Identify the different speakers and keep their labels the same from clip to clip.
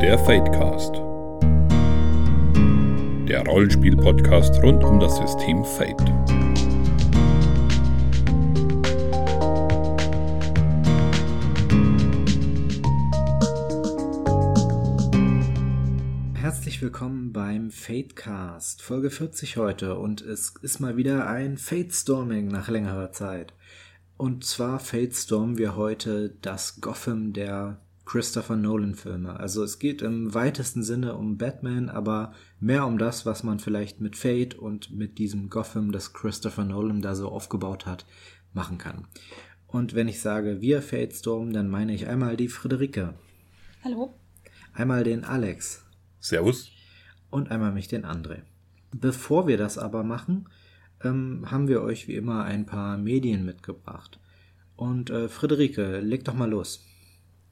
Speaker 1: Der Fadecast. Der Rollenspiel-Podcast rund um das System Fate.
Speaker 2: Herzlich willkommen beim Fadecast, Folge 40 heute und es ist mal wieder ein Fade-Storming nach längerer Zeit. Und zwar Fade-Stormen wir heute das Gotham der Christopher Nolan-Filme. Also es geht im weitesten Sinne um Batman, aber mehr um das, was man vielleicht mit Fate und mit diesem Gotham, das Christopher Nolan da so aufgebaut hat, machen kann. Und wenn ich sage wir Fate Storm, dann meine ich einmal die Friederike.
Speaker 3: Hallo.
Speaker 2: Einmal den Alex.
Speaker 1: Servus.
Speaker 2: Und einmal mich, den André. Bevor wir das aber machen, ähm, haben wir euch wie immer ein paar Medien mitgebracht. Und äh, Friederike, leg doch mal los.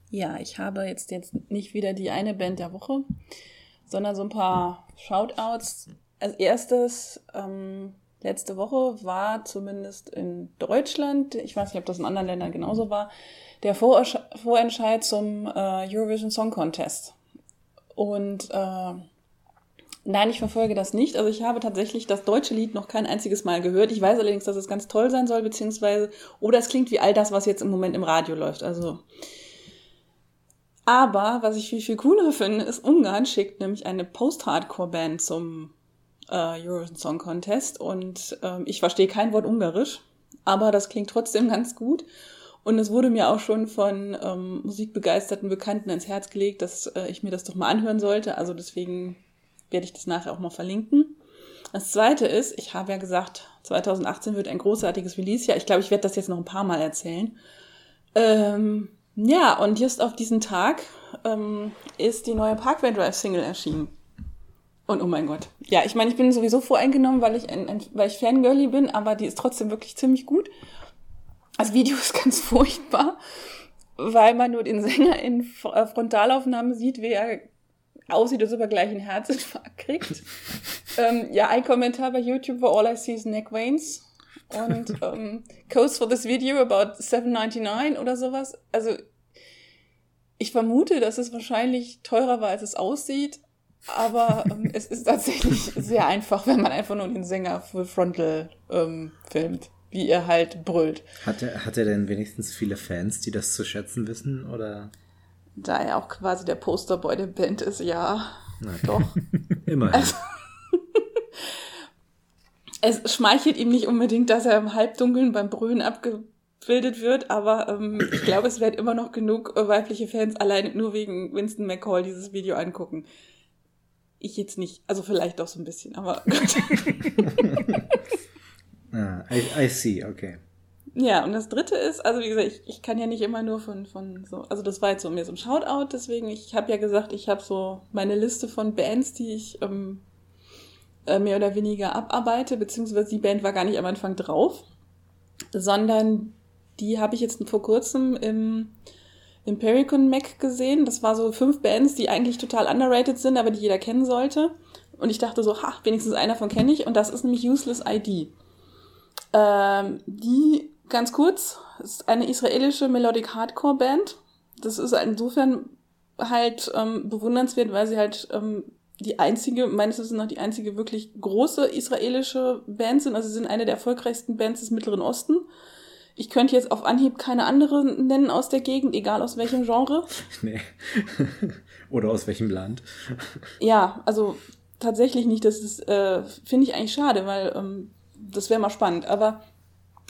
Speaker 3: Ja, ich habe jetzt, jetzt nicht wieder die eine Band der Woche, sondern so ein paar Shoutouts. Als erstes, ähm, letzte Woche war zumindest in Deutschland, ich weiß nicht, ob das in anderen Ländern genauso war, der Vorentscheid zum äh, Eurovision Song Contest. Und äh, nein, ich verfolge das nicht. Also ich habe tatsächlich das deutsche Lied noch kein einziges Mal gehört. Ich weiß allerdings, dass es ganz toll sein soll, beziehungsweise, oder es klingt wie all das, was jetzt im Moment im Radio läuft. Also aber was ich viel, viel cooler finde, ist, Ungarn schickt nämlich eine Post-Hardcore-Band zum äh, Eurovision Song Contest und ähm, ich verstehe kein Wort Ungarisch, aber das klingt trotzdem ganz gut. Und es wurde mir auch schon von ähm, musikbegeisterten Bekannten ans Herz gelegt, dass äh, ich mir das doch mal anhören sollte. Also deswegen werde ich das nachher auch mal verlinken. Das zweite ist, ich habe ja gesagt, 2018 wird ein großartiges Release-Jahr. Ich glaube, ich werde das jetzt noch ein paar Mal erzählen. Ähm, ja, und just auf diesen Tag ähm, ist die neue Parkway Drive Single erschienen. Und oh mein Gott. Ja, ich meine, ich bin sowieso voreingenommen, weil ich, ein, ein, weil ich Fangirlie bin, aber die ist trotzdem wirklich ziemlich gut. Das Video ist ganz furchtbar, weil man nur den Sänger in äh, Frontalaufnahme sieht, wie er aussieht, als ob er gleich einen Herzinfarkt kriegt. ähm, ja, ein Kommentar bei YouTube war All I See is Neck Veins und ähm, Codes for this video about 7,99 oder sowas. Also ich vermute, dass es wahrscheinlich teurer war, als es aussieht, aber ähm, es ist tatsächlich sehr einfach, wenn man einfach nur den Sänger Full Frontal ähm, filmt, wie er halt brüllt.
Speaker 2: Hat er, hat er denn wenigstens viele Fans, die das zu schätzen wissen, oder?
Speaker 3: Da er auch quasi der Posterboy der Band ist, ja. Na, doch.
Speaker 2: Immerhin. Also,
Speaker 3: es schmeichelt ihm nicht unbedingt, dass er im Halbdunkeln beim Brühen abgebildet wird, aber ähm, ich glaube, es werden immer noch genug weibliche Fans allein nur wegen Winston McCall dieses Video angucken. Ich jetzt nicht, also vielleicht doch so ein bisschen, aber
Speaker 2: ah, I, I see, okay.
Speaker 3: Ja, und das dritte ist, also wie gesagt, ich, ich kann ja nicht immer nur von, von so, also das war jetzt so mir so ein Shoutout, deswegen, ich habe ja gesagt, ich habe so meine Liste von Bands, die ich ähm, äh, mehr oder weniger abarbeite, beziehungsweise die Band war gar nicht am Anfang drauf, sondern die habe ich jetzt vor kurzem im Impericon Mac gesehen. Das war so fünf Bands, die eigentlich total underrated sind, aber die jeder kennen sollte. Und ich dachte so, ha, wenigstens einer von kenne ich. Und das ist nämlich Useless ID. Ähm, die, ganz kurz, ist eine israelische Melodic Hardcore Band. Das ist insofern halt ähm, bewundernswert, weil sie halt ähm, die einzige, meines Wissens noch die einzige wirklich große israelische Band sind. Also sie sind eine der erfolgreichsten Bands des Mittleren Osten. Ich könnte jetzt auf Anhieb keine andere nennen aus der Gegend, egal aus welchem Genre.
Speaker 2: Nee. Oder aus welchem Land.
Speaker 3: Ja, also tatsächlich nicht. Das ist, äh, finde ich eigentlich schade, weil ähm, das wäre mal spannend. Aber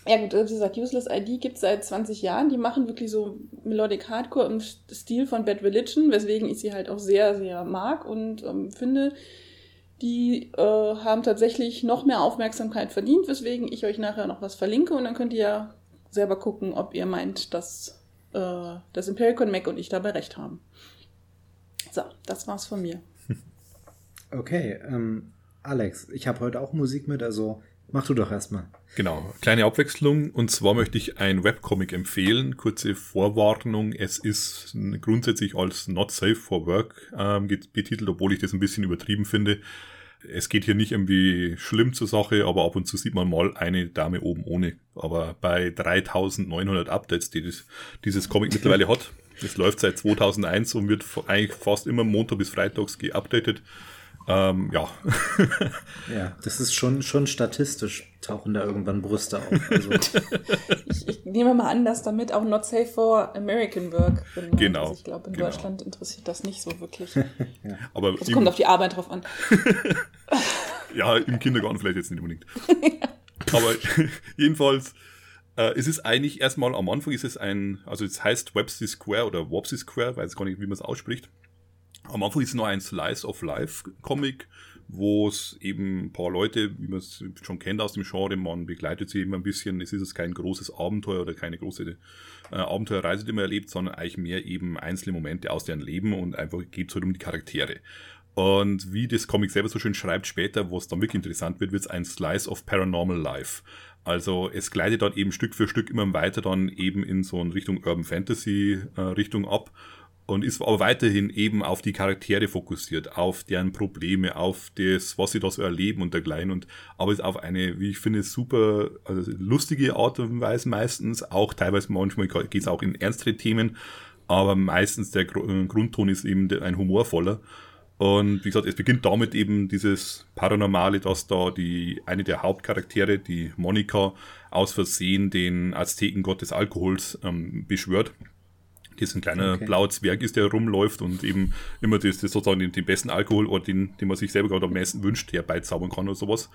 Speaker 3: ja gut, wie gesagt, Useless ID gibt es seit 20 Jahren. Die machen wirklich so Melodic Hardcore im Stil von Bad Religion, weswegen ich sie halt auch sehr, sehr mag und ähm, finde, die äh, haben tatsächlich noch mehr Aufmerksamkeit verdient, weswegen ich euch nachher noch was verlinke und dann könnt ihr ja selber gucken, ob ihr meint, dass äh, das Impericon Mac und ich dabei recht haben. So, das war's von mir.
Speaker 2: Okay, ähm, Alex, ich habe heute auch Musik mit, also Mach du doch erstmal.
Speaker 1: Genau, kleine Abwechslung. Und zwar möchte ich ein Webcomic empfehlen. Kurze Vorwarnung. Es ist grundsätzlich als Not Safe for Work ähm, betitelt, obwohl ich das ein bisschen übertrieben finde. Es geht hier nicht irgendwie schlimm zur Sache, aber ab und zu sieht man mal eine Dame oben ohne. Aber bei 3900 Updates, die das, dieses Comic mittlerweile hat, das läuft seit 2001 und wird eigentlich fast immer Montag bis Freitags geupdatet. Ähm, ja.
Speaker 2: ja, das ist schon, schon statistisch, tauchen da irgendwann Brüste auf. Also.
Speaker 3: ich, ich, nehme mal an, dass damit auch Not Safe for American Work
Speaker 1: gemeint Genau.
Speaker 3: Ich glaube, in
Speaker 1: genau.
Speaker 3: Deutschland interessiert das nicht so wirklich.
Speaker 1: ja. Aber
Speaker 3: es kommt auf die Arbeit drauf an.
Speaker 1: ja, im Kindergarten vielleicht jetzt nicht unbedingt. Aber jedenfalls, äh, es ist eigentlich erstmal am Anfang ist es ein, also es heißt Websy Square oder Wopsy Square, weiß gar nicht, wie man es ausspricht. Am Anfang ist nur ein Slice of Life Comic, wo es eben ein paar Leute, wie man es schon kennt aus dem Genre, man begleitet sie eben ein bisschen. Es ist kein großes Abenteuer oder keine große äh, Abenteuerreise, die man erlebt, sondern eigentlich mehr eben einzelne Momente aus deren Leben und einfach geht es halt um die Charaktere. Und wie das Comic selber so schön schreibt, später, wo es dann wirklich interessant wird, wird es ein Slice of Paranormal Life. Also es gleitet dann eben Stück für Stück immer weiter dann eben in so eine Richtung Urban Fantasy äh, Richtung ab und ist aber weiterhin eben auf die Charaktere fokussiert, auf deren Probleme, auf das, was sie da so erleben und dergleichen. Und aber ist auf eine, wie ich finde, super also lustige Art und Weise meistens, auch teilweise manchmal geht es auch in ernstere Themen, aber meistens der Grundton ist eben ein humorvoller. Und wie gesagt, es beginnt damit eben dieses Paranormale, dass da die eine der Hauptcharaktere, die Monika, aus Versehen den Aztekengott des Alkohols ähm, beschwört das ein kleiner okay. blauer Zwerg ist, der rumläuft und eben immer das, das sozusagen den, den, besten Alkohol oder den, den man sich selber gerade am meisten wünscht, herbeizaubern kann oder sowas.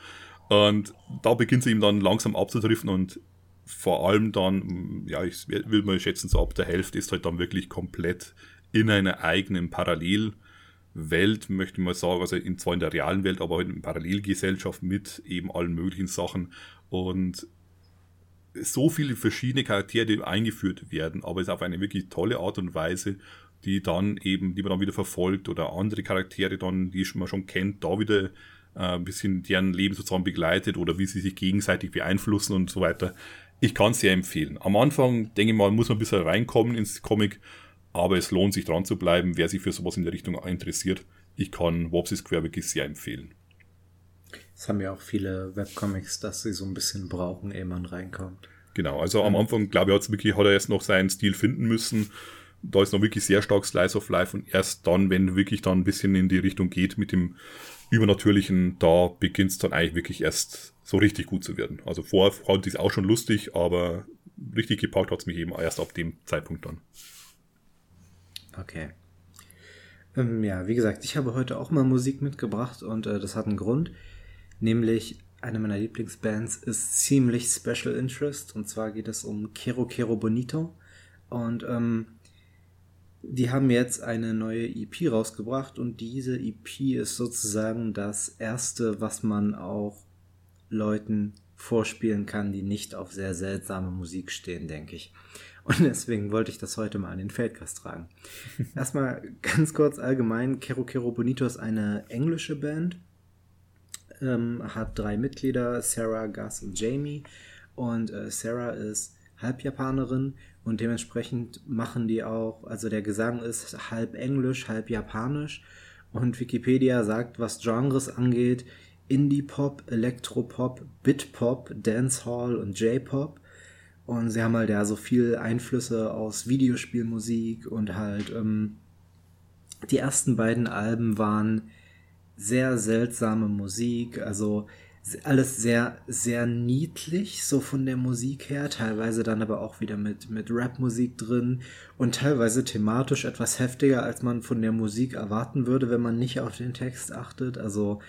Speaker 1: Und da beginnt sie ihm dann langsam abzudriften und vor allem dann, ja, ich will mal schätzen, so ab der Hälfte ist halt dann wirklich komplett in einer eigenen Parallelwelt, möchte ich mal sagen, also in, zwar in der realen Welt, aber halt in Parallelgesellschaft mit eben allen möglichen Sachen. Und so viele verschiedene Charaktere eingeführt werden, aber es auf eine wirklich tolle Art und Weise, die dann eben, die man dann wieder verfolgt oder andere Charaktere dann, die man schon kennt, da wieder äh, ein bisschen deren Leben sozusagen begleitet oder wie sie sich gegenseitig beeinflussen und so weiter. Ich kann es sehr empfehlen. Am Anfang, denke ich mal, muss man ein bisschen reinkommen ins Comic, aber es lohnt sich dran zu bleiben, wer sich für sowas in der Richtung interessiert. Ich kann Wopsy Square wirklich sehr empfehlen.
Speaker 2: Das haben ja auch viele Webcomics, dass sie so ein bisschen brauchen, ehe man reinkommt.
Speaker 1: Genau, also am Anfang, glaube ich, hat's wirklich, hat er erst noch seinen Stil finden müssen. Da ist noch wirklich sehr stark Slice of Life und erst dann, wenn wirklich dann ein bisschen in die Richtung geht mit dem Übernatürlichen, da beginnt es dann eigentlich wirklich erst so richtig gut zu werden. Also vorher fand ich es auch schon lustig, aber richtig gepackt hat es mich eben erst ab dem Zeitpunkt dann.
Speaker 2: Okay. Ähm, ja, wie gesagt, ich habe heute auch mal Musik mitgebracht und äh, das hat einen Grund. Nämlich eine meiner Lieblingsbands ist ziemlich Special Interest. Und zwar geht es um Kero Kero Bonito. Und ähm, die haben jetzt eine neue EP rausgebracht. Und diese EP ist sozusagen das erste, was man auch Leuten vorspielen kann, die nicht auf sehr seltsame Musik stehen, denke ich. Und deswegen wollte ich das heute mal an den Feldkast tragen. Erstmal ganz kurz allgemein, Kero Kero Bonito ist eine englische Band ähm, hat drei Mitglieder, Sarah, Gus und Jamie. Und äh, Sarah ist Halbjapanerin und dementsprechend machen die auch, also der Gesang ist halb Englisch, halb Japanisch. Und Wikipedia sagt, was Genres angeht, Indie-Pop, Elektropop, Bit-Pop, Dancehall und J-Pop. Und sie haben halt ja so viel Einflüsse aus Videospielmusik und halt ähm, die ersten beiden Alben waren sehr seltsame Musik, also alles sehr, sehr niedlich, so von der Musik her, teilweise dann aber auch wieder mit, mit Rap-Musik drin und teilweise thematisch etwas heftiger, als man von der Musik erwarten würde, wenn man nicht auf den Text achtet. Also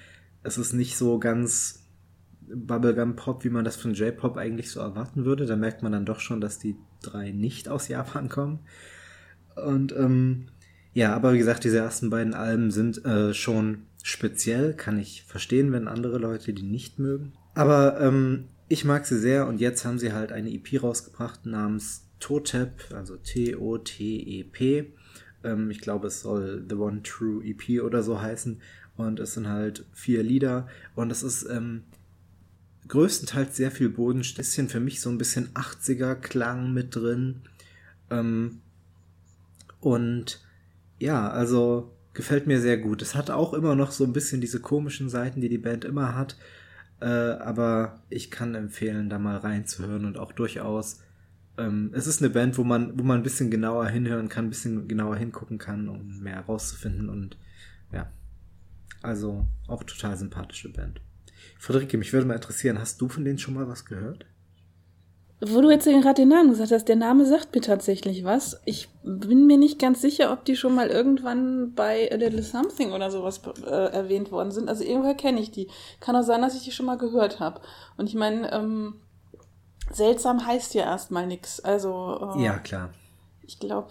Speaker 2: es ist nicht so ganz Bubblegum-Pop, wie man das von J-Pop eigentlich so erwarten würde. Da merkt man dann doch schon, dass die drei nicht aus Japan kommen. Und ähm, ja, aber wie gesagt, diese ersten beiden Alben sind äh, schon speziell, kann ich verstehen, wenn andere Leute die nicht mögen. Aber ähm, ich mag sie sehr und jetzt haben sie halt eine EP rausgebracht namens Totep, also T-O-T-E-P. Ähm, ich glaube, es soll The One True EP oder so heißen. Und es sind halt vier Lieder und es ist ähm, größtenteils sehr viel Bodenstützchen. Für mich so ein bisschen 80er Klang mit drin. Ähm, und ja, also gefällt mir sehr gut. Es hat auch immer noch so ein bisschen diese komischen Seiten, die die Band immer hat. Äh, aber ich kann empfehlen, da mal reinzuhören und auch durchaus. Ähm, es ist eine Band, wo man, wo man ein bisschen genauer hinhören kann, ein bisschen genauer hingucken kann, um mehr herauszufinden. Und ja, also auch total sympathische Band. Friederike, mich würde mal interessieren, hast du von denen schon mal was gehört?
Speaker 3: Wo du jetzt gerade den Namen gesagt hast, der Name sagt mir tatsächlich was. Ich bin mir nicht ganz sicher, ob die schon mal irgendwann bei A Little Something oder sowas äh, erwähnt worden sind. Also irgendwoher kenne ich die. Kann auch sein, dass ich die schon mal gehört habe. Und ich meine, ähm, seltsam heißt ja erstmal nichts. Also.
Speaker 2: Äh, ja, klar.
Speaker 3: Ich glaube.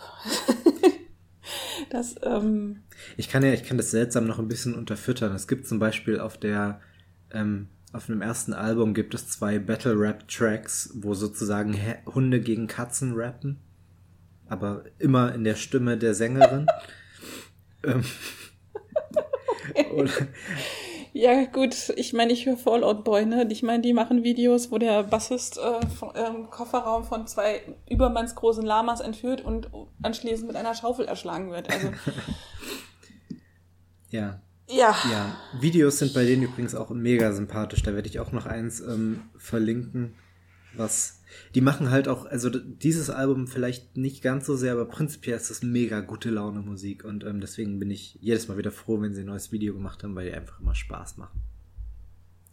Speaker 3: das, ähm,
Speaker 2: ich kann ja, ich kann das seltsam noch ein bisschen unterfüttern. Es gibt zum Beispiel auf der ähm, auf dem ersten Album gibt es zwei Battle Rap Tracks, wo sozusagen Hunde gegen Katzen rappen. Aber immer in der Stimme der Sängerin. ähm,
Speaker 3: ja, gut, ich meine, ich höre Fallout Boy, ne? Ich meine, die machen Videos, wo der Bassist äh, vom, im Kofferraum von zwei übermannsgroßen Lamas entführt und anschließend mit einer Schaufel erschlagen wird. Also.
Speaker 2: ja.
Speaker 3: Ja.
Speaker 2: Ja, Videos sind bei denen übrigens auch mega sympathisch. Da werde ich auch noch eins ähm, verlinken, was. Die machen halt auch, also dieses Album vielleicht nicht ganz so sehr, aber prinzipiell ist das mega gute Laune Musik und ähm, deswegen bin ich jedes Mal wieder froh, wenn sie ein neues Video gemacht haben, weil die einfach immer Spaß machen.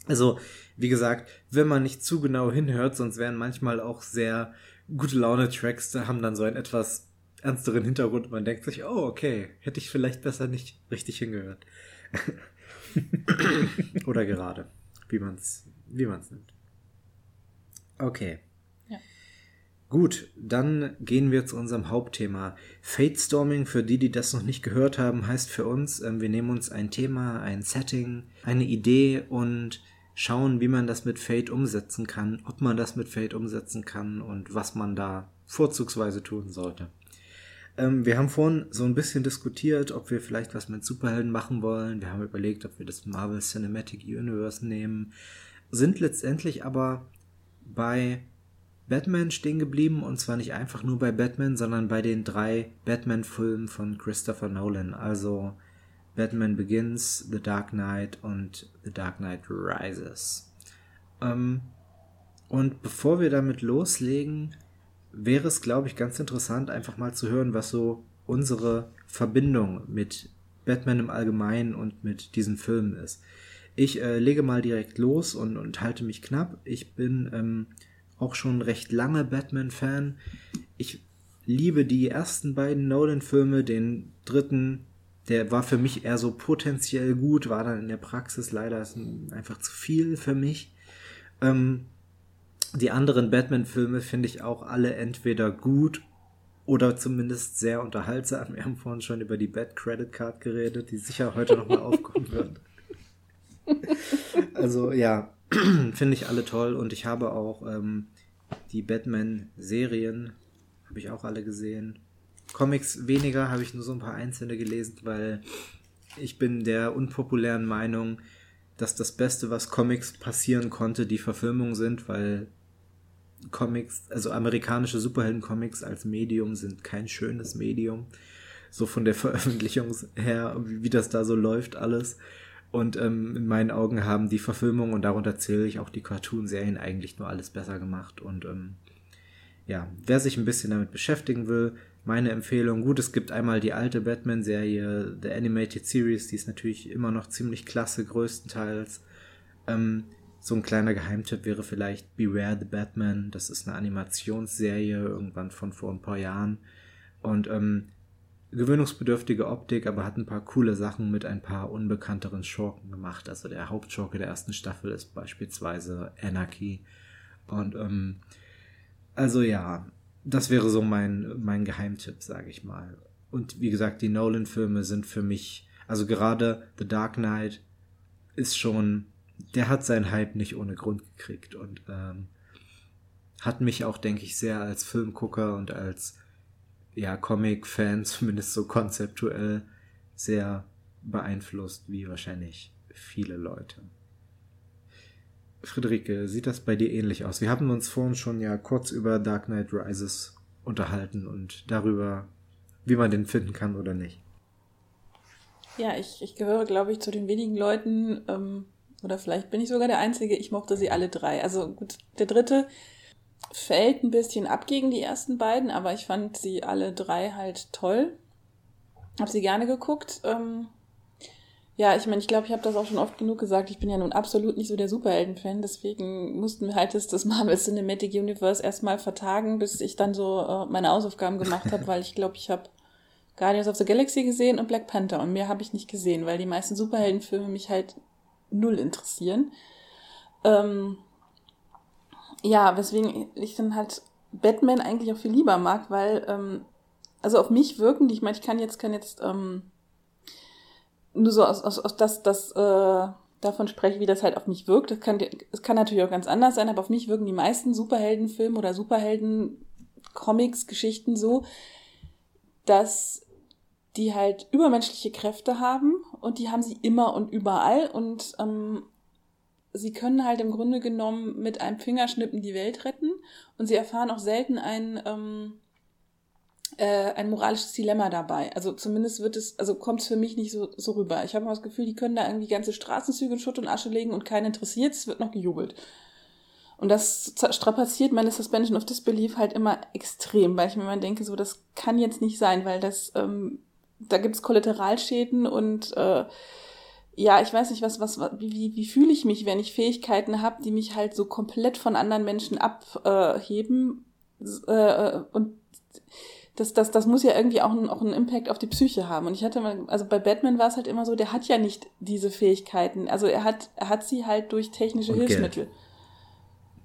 Speaker 2: Also, wie gesagt, wenn man nicht zu genau hinhört, sonst wären manchmal auch sehr gute Laune Tracks, da haben dann so einen etwas ernsteren Hintergrund. Man denkt sich, oh, okay, hätte ich vielleicht besser nicht richtig hingehört. Oder gerade, wie man es wie man's nimmt. Okay.
Speaker 3: Ja.
Speaker 2: Gut, dann gehen wir zu unserem Hauptthema. Fate Storming, für die, die das noch nicht gehört haben, heißt für uns, äh, wir nehmen uns ein Thema, ein Setting, eine Idee und schauen, wie man das mit Fate umsetzen kann, ob man das mit Fate umsetzen kann und was man da vorzugsweise tun sollte. Ähm, wir haben vorhin so ein bisschen diskutiert, ob wir vielleicht was mit Superhelden machen wollen. Wir haben überlegt, ob wir das Marvel Cinematic Universe nehmen. Sind letztendlich aber bei Batman stehen geblieben und zwar nicht einfach nur bei Batman, sondern bei den drei Batman-Filmen von Christopher Nolan. Also Batman Begins, The Dark Knight und The Dark Knight Rises. Ähm, und bevor wir damit loslegen, wäre es, glaube ich, ganz interessant, einfach mal zu hören, was so unsere Verbindung mit Batman im Allgemeinen und mit diesen Filmen ist. Ich äh, lege mal direkt los und, und halte mich knapp. Ich bin ähm, auch schon recht lange Batman-Fan. Ich liebe die ersten beiden Nolan-Filme, den dritten, der war für mich eher so potenziell gut, war dann in der Praxis leider einfach zu viel für mich. Ähm, die anderen Batman-Filme finde ich auch alle entweder gut oder zumindest sehr unterhaltsam. Wir haben vorhin schon über die Bad Credit Card geredet, die sicher heute nochmal aufkommen wird. Also ja, finde ich alle toll und ich habe auch ähm, die Batman-Serien, habe ich auch alle gesehen. Comics weniger, habe ich nur so ein paar einzelne gelesen, weil ich bin der unpopulären Meinung, dass das Beste, was Comics passieren konnte, die Verfilmungen sind, weil Comics, also amerikanische Superhelden-Comics als Medium sind kein schönes Medium. So von der Veröffentlichung her, wie, das da so läuft, alles. Und ähm, in meinen Augen haben die Verfilmungen und darunter zähle ich auch die Cartoon-Serien eigentlich nur alles besser gemacht. Und ähm, ja, wer sich ein bisschen damit beschäftigen will, meine Empfehlung, gut, es gibt einmal die alte Batman-Serie, The Animated Series, die ist natürlich immer noch ziemlich klasse, größtenteils. Ähm, so ein kleiner Geheimtipp wäre vielleicht Beware the Batman. Das ist eine Animationsserie, irgendwann von vor ein paar Jahren. Und ähm, gewöhnungsbedürftige Optik, aber hat ein paar coole Sachen mit ein paar unbekannteren Schurken gemacht. Also der Hauptschurke der ersten Staffel ist beispielsweise Anarchy. Und ähm, also ja, das wäre so mein, mein Geheimtipp, sage ich mal. Und wie gesagt, die Nolan-Filme sind für mich, also gerade The Dark Knight ist schon der hat seinen Hype nicht ohne Grund gekriegt und ähm, hat mich auch, denke ich, sehr als Filmgucker und als ja, Comic-Fan, zumindest so konzeptuell, sehr beeinflusst, wie wahrscheinlich viele Leute. Friederike, sieht das bei dir ähnlich aus? Wir haben uns vorhin schon ja kurz über Dark Knight Rises unterhalten und darüber, wie man den finden kann oder nicht.
Speaker 3: Ja, ich, ich gehöre, glaube ich, zu den wenigen Leuten, ähm, oder vielleicht bin ich sogar der Einzige, ich mochte sie alle drei. Also gut, der dritte fällt ein bisschen ab gegen die ersten beiden, aber ich fand sie alle drei halt toll. Hab sie gerne geguckt. Ähm, ja, ich meine, ich glaube, ich habe das auch schon oft genug gesagt. Ich bin ja nun absolut nicht so der Superhelden-Fan, deswegen mussten wir halt das, Marvel Cinematic Universe erstmal vertagen, bis ich dann so äh, meine Hausaufgaben gemacht habe, weil ich glaube, ich habe Guardians of the Galaxy gesehen und Black Panther und mehr habe ich nicht gesehen, weil die meisten Superheldenfilme mich halt null interessieren. Ähm, ja, weswegen ich dann halt Batman eigentlich auch viel lieber mag, weil, ähm, also auf mich wirken die, ich meine, ich kann jetzt, kann jetzt ähm, nur so aus, aus, aus das, das äh, davon spreche, wie das halt auf mich wirkt. Das kann, es kann natürlich auch ganz anders sein, aber auf mich wirken die meisten Superheldenfilme oder Superhelden-Comics, Geschichten so, dass die halt übermenschliche Kräfte haben und die haben sie immer und überall und ähm, sie können halt im Grunde genommen mit einem Fingerschnippen die Welt retten und sie erfahren auch selten ein, ähm, äh, ein moralisches Dilemma dabei. Also zumindest wird es, also kommt es für mich nicht so, so rüber. Ich habe immer das Gefühl, die können da irgendwie ganze Straßenzüge in Schutt und Asche legen und keinen interessiert, es wird noch gejubelt. Und das strapaziert meine Suspension of Disbelief halt immer extrem, weil ich mir immer denke, so, das kann jetzt nicht sein, weil das, ähm, da gibt es Kollateralschäden und äh, ja, ich weiß nicht, was, was, wie, wie fühle ich mich, wenn ich Fähigkeiten habe, die mich halt so komplett von anderen Menschen abheben äh, und das, das, das muss ja irgendwie auch, ein, auch einen Impact auf die Psyche haben. Und ich hatte mal, also bei Batman war es halt immer so, der hat ja nicht diese Fähigkeiten. Also er hat, er hat sie halt durch technische
Speaker 2: Und
Speaker 3: Hilfsmittel.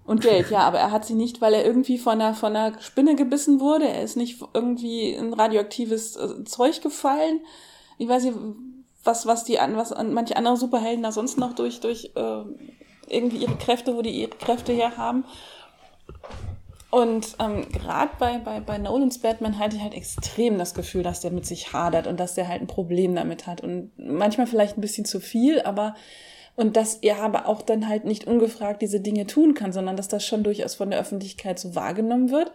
Speaker 3: Und Geld, ja, aber er hat sie nicht, weil er irgendwie von einer, von einer Spinne gebissen wurde. Er ist nicht irgendwie in radioaktives äh, Zeug gefallen. Ich weiß nicht, was, was die an, was an manche andere Superhelden da sonst noch durch, durch äh, irgendwie ihre Kräfte, wo die ihre Kräfte her haben. Und ähm, gerade bei, bei, bei Nolans Batman hatte ich halt extrem das Gefühl, dass der mit sich hadert und dass der halt ein Problem damit hat. Und manchmal vielleicht ein bisschen zu viel, aber und dass er aber auch dann halt nicht ungefragt diese Dinge tun kann, sondern dass das schon durchaus von der Öffentlichkeit so wahrgenommen wird,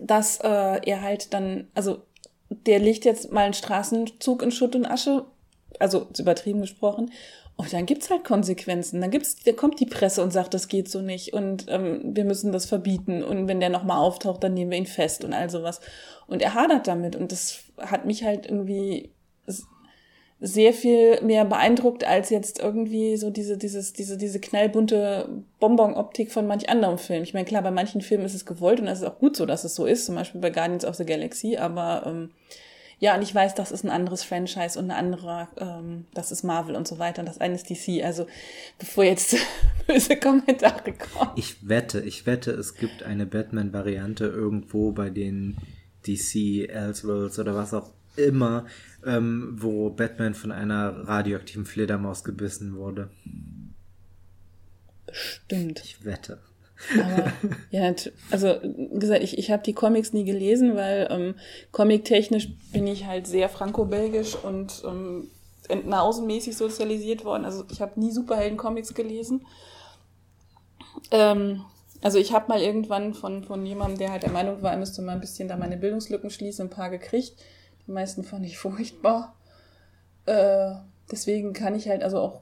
Speaker 3: dass äh, er halt dann, also der legt jetzt mal einen Straßenzug in Schutt und Asche, also übertrieben gesprochen, und dann gibt's halt Konsequenzen. Dann gibt's, da kommt die Presse und sagt, das geht so nicht und ähm, wir müssen das verbieten. Und wenn der nochmal auftaucht, dann nehmen wir ihn fest und all sowas. Und er hadert damit. Und das hat mich halt irgendwie sehr viel mehr beeindruckt als jetzt irgendwie so diese, dieses, diese, diese knallbunte Bonbon-Optik von manch anderem Film. Ich meine, klar, bei manchen Filmen ist es gewollt und es ist auch gut so, dass es so ist, zum Beispiel bei Guardians of the Galaxy, aber ähm, ja, und ich weiß, das ist ein anderes Franchise und eine andere, ähm, das ist Marvel und so weiter und das eine ist DC. Also bevor jetzt böse Kommentare kommen.
Speaker 2: Ich wette, ich wette, es gibt eine Batman-Variante irgendwo bei den DC Elseworlds oder was auch immer, ähm, wo Batman von einer radioaktiven Fledermaus gebissen wurde.
Speaker 3: Stimmt.
Speaker 2: Ich wette.
Speaker 3: Aber, ja, also gesagt, ich, ich habe die Comics nie gelesen, weil ähm, comic-technisch bin ich halt sehr franco-belgisch und ähm, entenhausenmäßig sozialisiert worden. Also ich habe nie Superhelden-Comics gelesen. Ähm, also ich habe mal irgendwann von, von jemandem, der halt der Meinung war, er müsste mal ein bisschen da meine Bildungslücken schließen, ein paar gekriegt. Die meisten fand ich furchtbar. Äh, deswegen kann ich halt also auch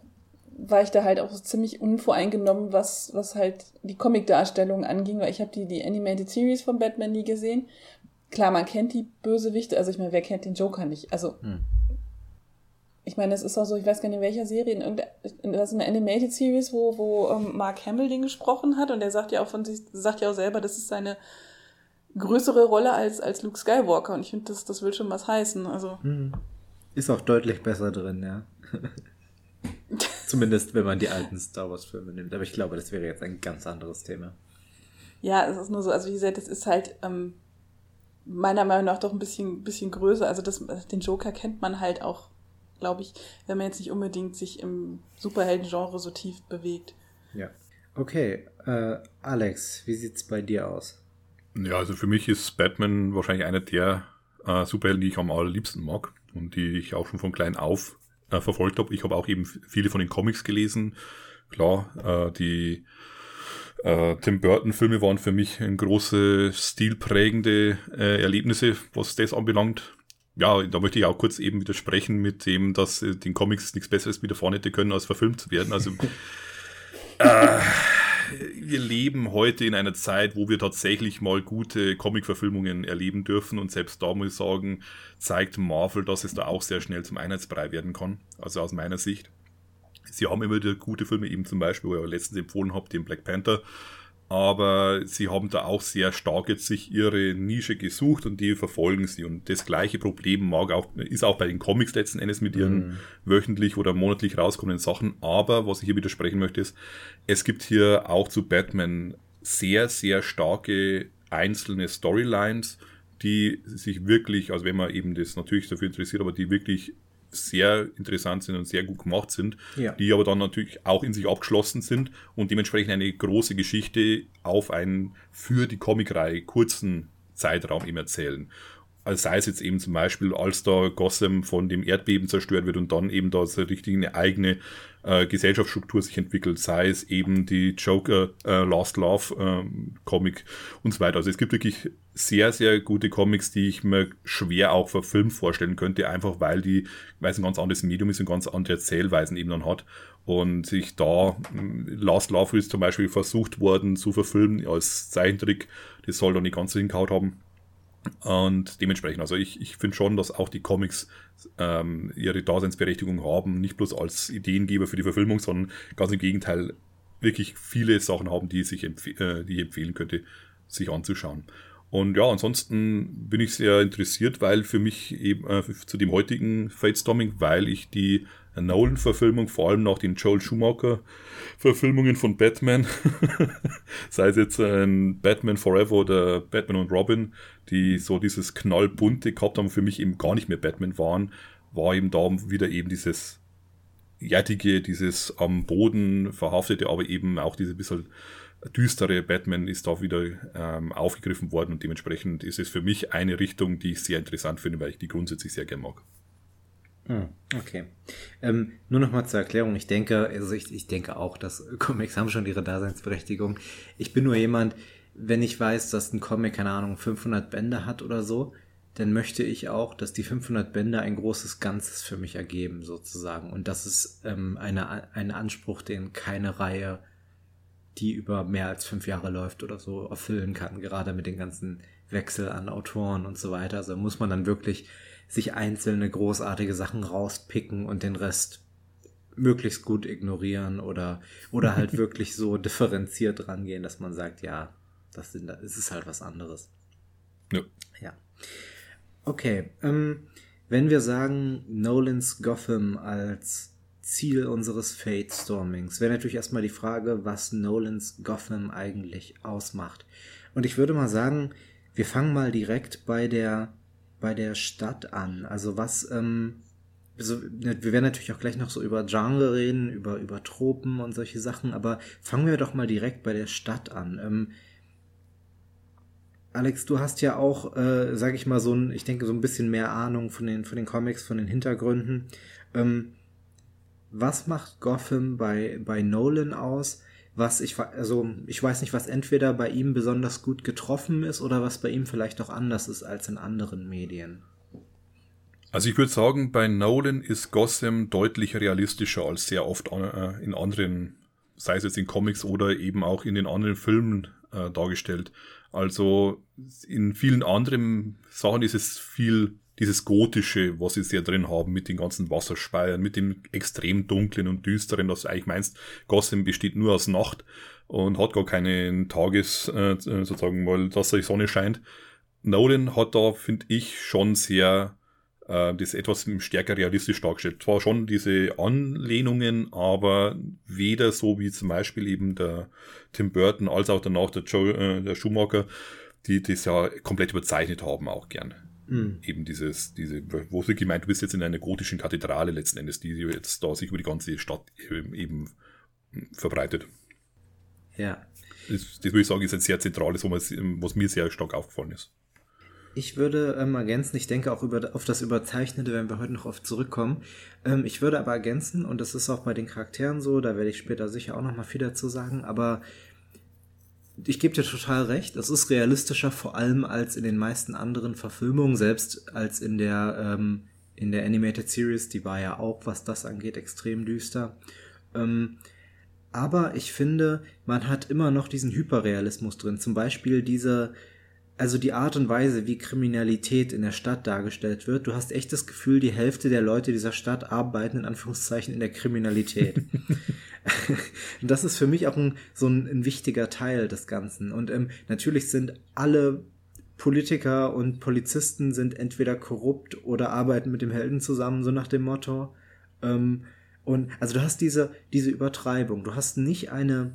Speaker 3: war ich da halt auch ziemlich unvoreingenommen, was, was halt die Comic-Darstellung anging, weil ich habe die, die Animated Series von Batman nie gesehen. Klar, man kennt die Bösewichte, also ich meine, wer kennt den Joker nicht? Also, hm. ich meine, es ist auch so, ich weiß gar nicht, in welcher Serie, in irgendeiner, das ist eine Animated Series, wo, wo ähm, Mark Hamill den gesprochen hat und der sagt ja auch von sich, sagt ja auch selber, das ist seine größere Rolle als, als Luke Skywalker und ich finde, das, das will schon was heißen, also. Hm.
Speaker 2: Ist auch deutlich besser drin, ja. Zumindest, wenn man die alten Star Wars-Filme nimmt. Aber ich glaube, das wäre jetzt ein ganz anderes Thema.
Speaker 3: Ja, es ist nur so, also wie gesagt, es ist halt ähm, meiner Meinung nach doch ein bisschen, bisschen größer. Also das, den Joker kennt man halt auch, glaube ich, wenn man jetzt nicht unbedingt sich im Superhelden-Genre so tief bewegt.
Speaker 2: Ja. Okay, äh, Alex, wie sieht's bei dir aus?
Speaker 1: Ja, also für mich ist Batman wahrscheinlich einer der äh, Superhelden, die ich am allerliebsten mag und die ich auch schon von klein auf äh, verfolgt habe. Ich habe auch eben viele von den Comics gelesen. Klar, äh, die äh, Tim Burton-Filme waren für mich ein große stilprägende äh, Erlebnisse, was das anbelangt. ja, da möchte ich auch kurz eben widersprechen mit dem, dass äh, den Comics nichts Besseres widerfahren hätte können, als verfilmt zu werden. Also wir leben heute in einer Zeit, wo wir tatsächlich mal gute Comic-Verfilmungen erleben dürfen und selbst da muss ich sagen, zeigt Marvel, dass es da auch sehr schnell zum Einheitsbrei werden kann. Also aus meiner Sicht. Sie haben immer wieder gute Filme, eben zum Beispiel, wo ich letztens empfohlen habe, den Black Panther, aber sie haben da auch sehr stark jetzt sich ihre Nische gesucht und die verfolgen sie. Und das gleiche Problem mag auch, ist auch bei den Comics letzten Endes mit ihren mm. wöchentlich oder monatlich rauskommenden Sachen. Aber was ich hier widersprechen möchte, ist, es gibt hier auch zu Batman sehr, sehr starke einzelne Storylines, die sich wirklich, also wenn man eben das natürlich dafür interessiert, aber die wirklich sehr interessant sind und sehr gut gemacht sind, ja. die aber dann natürlich auch in sich abgeschlossen sind und dementsprechend eine große Geschichte auf einen für die Comicreihe kurzen Zeitraum eben erzählen. Also sei es jetzt eben zum Beispiel, als da Gotham von dem Erdbeben zerstört wird und dann eben da so richtig eine eigene äh, Gesellschaftsstruktur sich entwickelt, sei es eben die Joker äh, Last Love äh, Comic und so weiter. Also es gibt wirklich sehr, sehr gute Comics, die ich mir schwer auch verfilmt vorstellen könnte, einfach weil die, weil es ein ganz anderes Medium ist und ganz andere Erzählweisen eben dann hat. Und sich da, hm, Last Love ist zum Beispiel versucht worden zu verfilmen als Zeichentrick, das soll doch nicht ganz so hingehaut haben. Und dementsprechend, also ich, ich finde schon, dass auch die Comics ähm, ihre Daseinsberechtigung haben, nicht bloß als Ideengeber für die Verfilmung, sondern ganz im Gegenteil wirklich viele Sachen haben, die, sich empf äh, die ich empfehlen könnte, sich anzuschauen. Und ja, ansonsten bin ich sehr interessiert, weil für mich eben äh, zu dem heutigen Fate Storming, weil ich die Nolan-Verfilmung, vor allem nach den Joel Schumacher-Verfilmungen von Batman, sei es jetzt ein Batman Forever oder Batman und Robin, die so dieses knallbunte gehabt haben, für mich eben gar nicht mehr Batman waren, war eben da wieder eben dieses Jettige, dieses am Boden verhaftete, aber eben auch diese bisschen düstere Batman ist da wieder ähm, aufgegriffen worden und dementsprechend ist es für mich eine Richtung, die ich sehr interessant finde, weil ich die grundsätzlich sehr gerne mag.
Speaker 2: Hm, okay. Ähm, nur nochmal zur Erklärung. Ich denke, also ich, ich denke auch, dass Comics haben schon ihre Daseinsberechtigung. Ich bin nur jemand, wenn ich weiß, dass ein Comic, keine Ahnung, 500 Bände hat oder so, dann möchte ich auch, dass die 500 Bände ein großes Ganzes für mich ergeben, sozusagen. Und das ist ähm, eine, ein Anspruch, den keine Reihe die über mehr als fünf Jahre läuft oder so erfüllen kann, gerade mit den ganzen Wechsel an Autoren und so weiter. Also muss man dann wirklich sich einzelne großartige Sachen rauspicken und den Rest möglichst gut ignorieren oder, oder halt wirklich so differenziert rangehen, dass man sagt, ja, das, sind, das ist halt was anderes. Ja. ja. Okay, ähm, wenn wir sagen, Nolans Gotham als Ziel unseres Fate Stormings wäre natürlich erstmal die Frage, was Nolans Gotham eigentlich ausmacht. Und ich würde mal sagen, wir fangen mal direkt bei der, bei der Stadt an. Also was, ähm, also wir werden natürlich auch gleich noch so über Genre reden, über, über Tropen und solche Sachen, aber fangen wir doch mal direkt bei der Stadt an. Ähm, Alex, du hast ja auch, äh, sag ich mal, so ein, ich denke, so ein bisschen mehr Ahnung von den, von den Comics, von den Hintergründen. Ähm, was macht Gotham bei, bei Nolan aus? Was ich, also ich weiß nicht, was entweder bei ihm besonders gut getroffen ist oder was bei ihm vielleicht auch anders ist als in anderen Medien.
Speaker 1: Also ich würde sagen, bei Nolan ist Gotham deutlich realistischer als sehr oft äh, in anderen, sei es jetzt in Comics oder eben auch in den anderen Filmen äh, dargestellt. Also in vielen anderen Sachen ist es viel dieses Gotische, was sie sehr drin haben, mit den ganzen Wasserspeiern, mit dem extrem dunklen und düsteren, das du eigentlich meinst, Gotham besteht nur aus Nacht und hat gar keinen Tages, äh, sozusagen, weil dass die Sonne scheint. Nolan hat da, finde ich, schon sehr äh, das etwas stärker realistisch dargestellt. Zwar schon diese Anlehnungen, aber weder so wie zum Beispiel eben der Tim Burton als auch danach der, Joe, äh, der Schumacher, die das ja komplett überzeichnet haben auch gern. Mhm. Eben dieses, diese, wo sie gemeint, du bist jetzt in einer gotischen Kathedrale letzten Endes, die jetzt da sich über die ganze Stadt eben verbreitet. Ja. Das, das würde ich sagen, ist ein sehr zentrales, was mir sehr stark aufgefallen ist.
Speaker 2: Ich würde ähm, ergänzen, ich denke auch über, auf das Überzeichnete, wenn wir heute noch oft zurückkommen. Ähm, ich würde aber ergänzen, und das ist auch bei den Charakteren so, da werde ich später sicher auch noch mal viel dazu sagen, aber ich gebe dir total recht. Es ist realistischer vor allem als in den meisten anderen Verfilmungen, selbst als in der ähm, in der Animated Series, die war ja auch, was das angeht, extrem düster. Ähm, aber ich finde, man hat immer noch diesen Hyperrealismus drin. Zum Beispiel diese, also die Art und Weise, wie Kriminalität in der Stadt dargestellt wird. Du hast echt das Gefühl, die Hälfte der Leute dieser Stadt arbeiten in Anführungszeichen in der Kriminalität. das ist für mich auch ein, so ein, ein wichtiger Teil des Ganzen. Und ähm, natürlich sind alle Politiker und Polizisten sind entweder korrupt oder arbeiten mit dem Helden zusammen, so nach dem Motto. Ähm, und also du hast diese, diese Übertreibung. Du hast nicht eine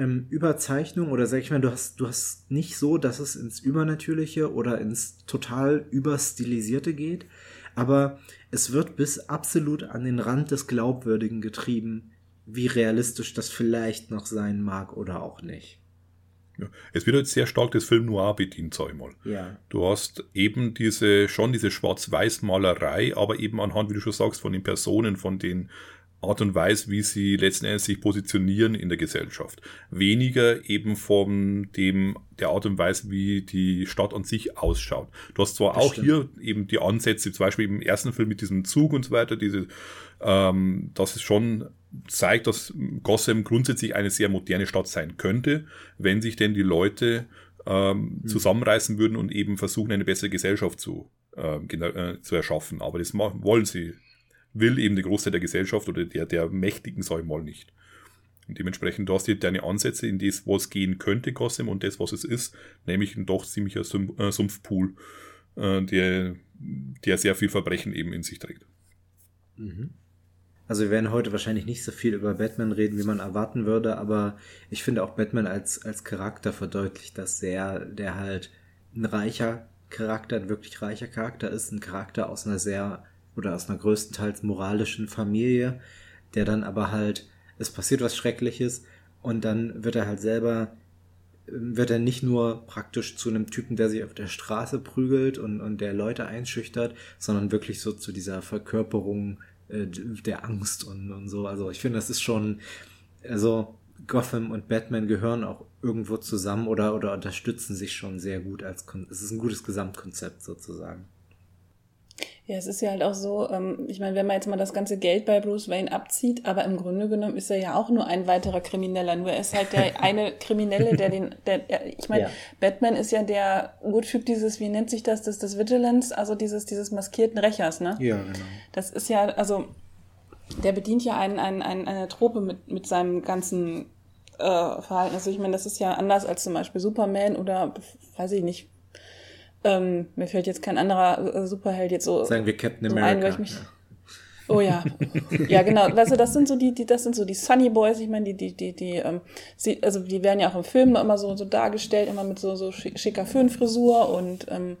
Speaker 2: ähm, Überzeichnung oder sag ich mal, du hast, du hast nicht so, dass es ins Übernatürliche oder ins total Überstilisierte geht, aber es wird bis absolut an den Rand des Glaubwürdigen getrieben, wie realistisch das vielleicht noch sein mag oder auch nicht.
Speaker 1: Ja. Es wird jetzt sehr stark das Film Noir bedient, sag ich mal.
Speaker 2: Ja.
Speaker 1: Du hast eben diese, schon diese Schwarz-Weiß-Malerei, aber eben anhand, wie du schon sagst, von den Personen, von den Art und Weise, wie sie letzten Endes sich positionieren in der Gesellschaft. Weniger eben von dem, der Art und Weise, wie die Stadt an sich ausschaut. Du hast zwar das auch stimmt. hier eben die Ansätze, zum Beispiel im ersten Film mit diesem Zug und so weiter, diese, ähm, dass es schon zeigt, dass Gotham grundsätzlich eine sehr moderne Stadt sein könnte, wenn sich denn die Leute ähm, mhm. zusammenreißen würden und eben versuchen, eine bessere Gesellschaft zu, äh, äh, zu erschaffen. Aber das wollen sie, will eben die Großteil der Gesellschaft oder der, der Mächtigen, sag ich mal, nicht. Und dementsprechend, du hast hier deine Ansätze in das, was gehen könnte, Gotham, und das, was es ist, nämlich ein doch ziemlicher äh, Sumpfpool, äh, der, der sehr viel Verbrechen eben in sich trägt.
Speaker 2: Mhm. Also wir werden heute wahrscheinlich nicht so viel über Batman reden, wie man erwarten würde, aber ich finde auch Batman als, als Charakter verdeutlicht das sehr, der halt ein reicher Charakter, ein wirklich reicher Charakter ist, ein Charakter aus einer sehr oder aus einer größtenteils moralischen Familie, der dann aber halt, es passiert was Schreckliches und dann wird er halt selber, wird er nicht nur praktisch zu einem Typen, der sich auf der Straße prügelt und, und der Leute einschüchtert, sondern wirklich so zu dieser Verkörperung äh, der Angst und, und so. Also ich finde, das ist schon, also Gotham und Batman gehören auch irgendwo zusammen oder, oder unterstützen sich schon sehr gut als, Kon es ist ein gutes Gesamtkonzept sozusagen.
Speaker 3: Ja, es ist ja halt auch so, ähm, ich meine, wenn man jetzt mal das ganze Geld bei Bruce Wayne abzieht, aber im Grunde genommen ist er ja auch nur ein weiterer Krimineller. Nur er ist halt der eine Kriminelle, der den, der, ich meine, ja. Batman ist ja der Urtyp dieses, wie nennt sich das, das, das Vigilance, also dieses, dieses maskierten Rächers, ne?
Speaker 2: Ja, genau.
Speaker 3: Das ist ja, also, der bedient ja einen, einen, einen, eine Trope mit, mit seinem ganzen äh, Verhalten. Also ich meine, das ist ja anders als zum Beispiel Superman oder, weiß ich nicht, ähm, mir fällt jetzt kein anderer äh, Superheld jetzt so.
Speaker 2: Sagen wir Captain America. Ein, mich, ja.
Speaker 3: Oh ja. ja, genau. Weißt du, das sind so die, die, das sind so die Sunny Boys. Ich meine, die, die, die, die, ähm, sie, also die werden ja auch im Film immer so, so dargestellt, immer mit so, so schicker Föhnfrisur und ähm,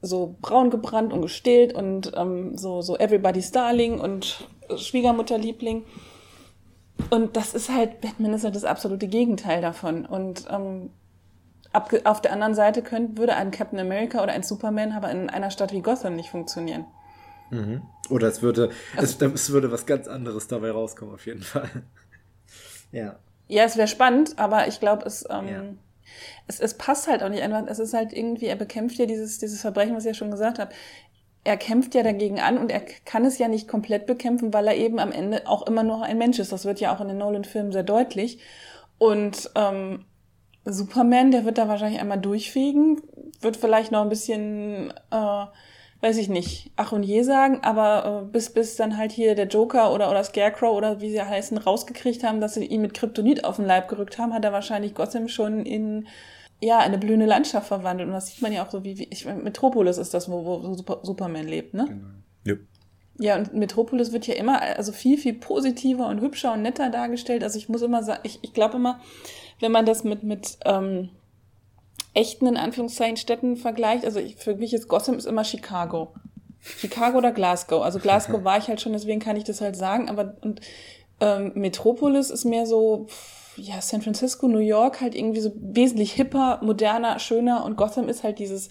Speaker 3: so braun gebrannt und gestillt und ähm, so, so Everybody's Darling und Schwiegermutterliebling. Und das ist halt, Batman ist halt das absolute Gegenteil davon. Und ähm, auf der anderen Seite könnte, würde ein Captain America oder ein Superman aber in einer Stadt wie Gotham nicht funktionieren.
Speaker 2: Mhm. Oder es würde, also, es, es, würde was ganz anderes dabei rauskommen, auf jeden Fall. ja.
Speaker 3: Ja, es wäre spannend, aber ich glaube, es, ähm, ja. es, es passt halt auch nicht einfach. Es ist halt irgendwie, er bekämpft ja dieses, dieses Verbrechen, was ich ja schon gesagt habe. Er kämpft ja dagegen an und er kann es ja nicht komplett bekämpfen, weil er eben am Ende auch immer noch ein Mensch ist. Das wird ja auch in den Nolan-Filmen sehr deutlich. Und ähm, Superman, der wird da wahrscheinlich einmal durchfegen, wird vielleicht noch ein bisschen, äh, weiß ich nicht, ach und je sagen, aber äh, bis, bis dann halt hier der Joker oder, oder Scarecrow oder wie sie heißen, rausgekriegt haben, dass sie ihn mit Kryptonit auf den Leib gerückt haben, hat er wahrscheinlich Gotham schon in ja, eine blühende Landschaft verwandelt. Und das sieht man ja auch so, wie, wie ich, Metropolis ist das, wo, wo Super, Superman lebt, ne? Genau. Ja. Ja, und Metropolis wird ja immer also viel, viel positiver und hübscher und netter dargestellt. Also ich muss immer sagen, ich, ich glaube immer, wenn man das mit, mit ähm, echten, in Anführungszeichen, Städten vergleicht, also ich, für mich ist Gotham ist immer Chicago. Chicago oder Glasgow. Also Glasgow war ich halt schon, deswegen kann ich das halt sagen, aber und ähm, Metropolis ist mehr so, ja, San Francisco, New York halt irgendwie so wesentlich hipper, moderner, schöner und Gotham ist halt dieses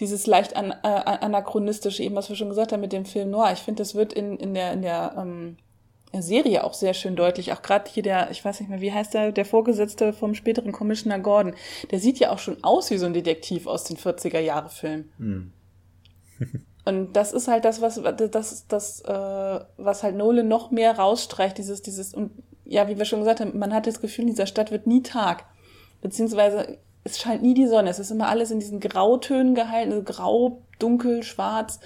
Speaker 3: dieses leicht an, äh, anachronistische, eben was wir schon gesagt haben mit dem Film Noir. Ich finde, das wird in, in der, in der ähm, Serie auch sehr schön deutlich. Auch gerade hier der, ich weiß nicht mehr, wie heißt der, der Vorgesetzte vom späteren Commissioner Gordon. Der sieht ja auch schon aus wie so ein Detektiv aus den 40er-Jahre-Filmen. Mhm. Und das ist halt das, was das, das, äh, was halt Nolan noch mehr rausstreicht, dieses, dieses, und ja, wie wir schon gesagt haben, man hat das Gefühl, in dieser Stadt wird nie Tag. Beziehungsweise es scheint nie die Sonne. Es ist immer alles in diesen Grautönen gehalten, also grau, dunkel, schwarz.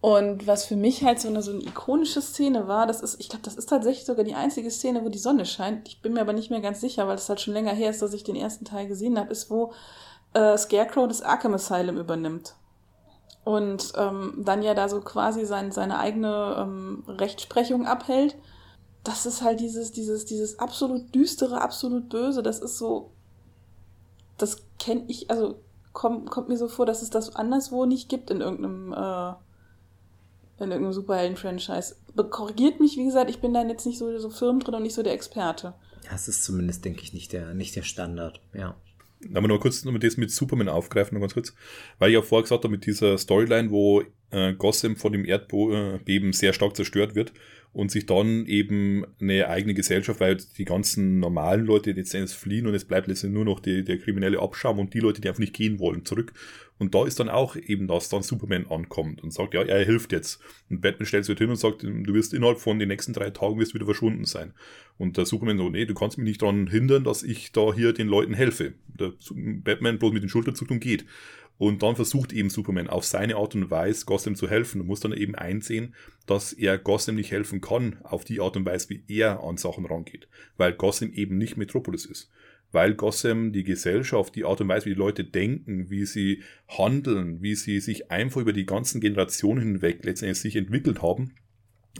Speaker 3: Und was für mich halt so eine, so eine ikonische Szene war, das ist, ich glaube, das ist tatsächlich sogar die einzige Szene, wo die Sonne scheint. Ich bin mir aber nicht mehr ganz sicher, weil es halt schon länger her ist, dass ich den ersten Teil gesehen habe, ist, wo äh, Scarecrow das Arkham Asylum übernimmt und ähm, dann ja da so quasi sein, seine eigene ähm, Rechtsprechung abhält. Das ist halt dieses, dieses, dieses absolut düstere, absolut böse. Das ist so, das kenne ich, also kommt, kommt mir so vor, dass es das anderswo nicht gibt in irgendeinem, äh, in irgendeinem Superhelden-Franchise. Korrigiert mich, wie gesagt, ich bin da jetzt nicht so, so firm drin und nicht so der Experte.
Speaker 2: Das ist zumindest, denke ich, nicht der, nicht der Standard, ja.
Speaker 1: Aber noch kurz noch das mit Superman aufgreifen, noch ganz kurz. Weil ich ja vorher gesagt habe, mit dieser Storyline, wo äh, Gotham von dem Erdbeben sehr stark zerstört wird und sich dann eben eine eigene Gesellschaft, weil die ganzen normalen Leute jetzt fliehen und es bleibt letztendlich nur noch die, der kriminelle Abschaum und die Leute, die einfach nicht gehen wollen, zurück. Und da ist dann auch eben, dass dann Superman ankommt und sagt, ja, er hilft jetzt. Und Batman stellt sich halt hin und sagt, du wirst innerhalb von den nächsten drei Tagen wirst wieder verschwunden sein. Und der Superman so, nee, du kannst mich nicht daran hindern, dass ich da hier den Leuten helfe. Der Batman bloß mit den Schulterzuckungen geht. Und dann versucht eben Superman auf seine Art und Weise Gotham zu helfen und muss dann eben einsehen, dass er Gotham nicht helfen kann auf die Art und Weise, wie er an Sachen rangeht. Weil Gotham eben nicht Metropolis ist weil Gotham die Gesellschaft, die Art und Weise, wie die Leute denken, wie sie handeln, wie sie sich einfach über die ganzen Generationen hinweg letztendlich sich entwickelt haben,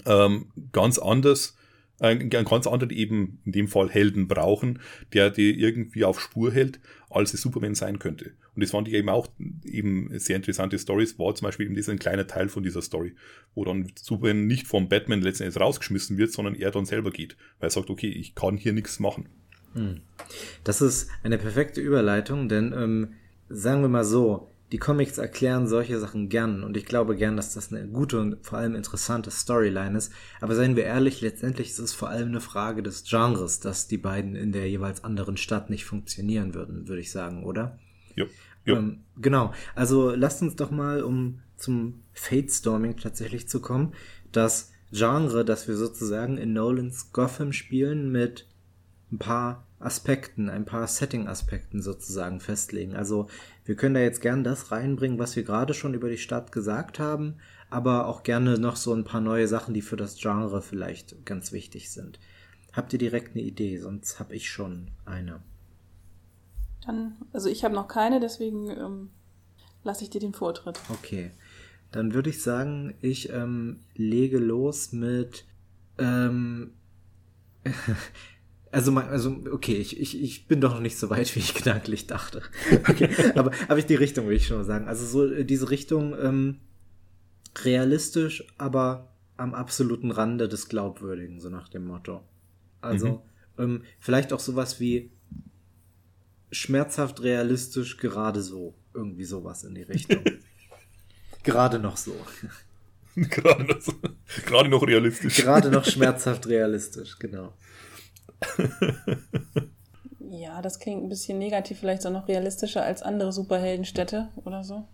Speaker 1: ähm, ganz anders, äh, ganz anderen eben in dem Fall Helden brauchen, der die irgendwie auf Spur hält, als es Superman sein könnte. Und das fand ich eben auch eben sehr interessante Stories, war zum Beispiel eben dieser ein kleiner Teil von dieser Story, wo dann Superman nicht vom Batman letztendlich rausgeschmissen wird, sondern er dann selber geht, weil er sagt, okay, ich kann hier nichts machen.
Speaker 2: Hm. Das ist eine perfekte Überleitung, denn ähm, sagen wir mal so, die Comics erklären solche Sachen gern und ich glaube gern, dass das eine gute und vor allem interessante Storyline ist. Aber seien wir ehrlich, letztendlich ist es vor allem eine Frage des Genres, dass die beiden in der jeweils anderen Stadt nicht funktionieren würden, würde ich sagen, oder?
Speaker 1: Ja. ja.
Speaker 2: Ähm, genau. Also lasst uns doch mal, um zum Fate Storming tatsächlich zu kommen, das Genre, das wir sozusagen in Nolans Gotham spielen mit ein paar Aspekten, ein paar Setting-Aspekten sozusagen festlegen. Also wir können da jetzt gern das reinbringen, was wir gerade schon über die Stadt gesagt haben, aber auch gerne noch so ein paar neue Sachen, die für das Genre vielleicht ganz wichtig sind. Habt ihr direkt eine Idee? Sonst habe ich schon eine.
Speaker 3: Dann, also ich habe noch keine, deswegen ähm, lasse ich dir den Vortritt.
Speaker 2: Okay. Dann würde ich sagen, ich ähm, lege los mit ähm, Also, also okay, ich, ich, ich bin doch noch nicht so weit, wie ich gedanklich dachte. Okay, aber habe ich die Richtung, würde ich schon mal sagen. Also so äh, diese Richtung ähm, realistisch, aber am absoluten Rande des Glaubwürdigen, so nach dem Motto. Also mhm. ähm, vielleicht auch sowas wie schmerzhaft realistisch, gerade so. Irgendwie sowas in die Richtung. gerade noch so.
Speaker 1: gerade, noch so. gerade noch realistisch.
Speaker 2: Gerade noch schmerzhaft realistisch, genau.
Speaker 3: ja, das klingt ein bisschen negativ, vielleicht auch noch realistischer als andere Superheldenstädte oder so.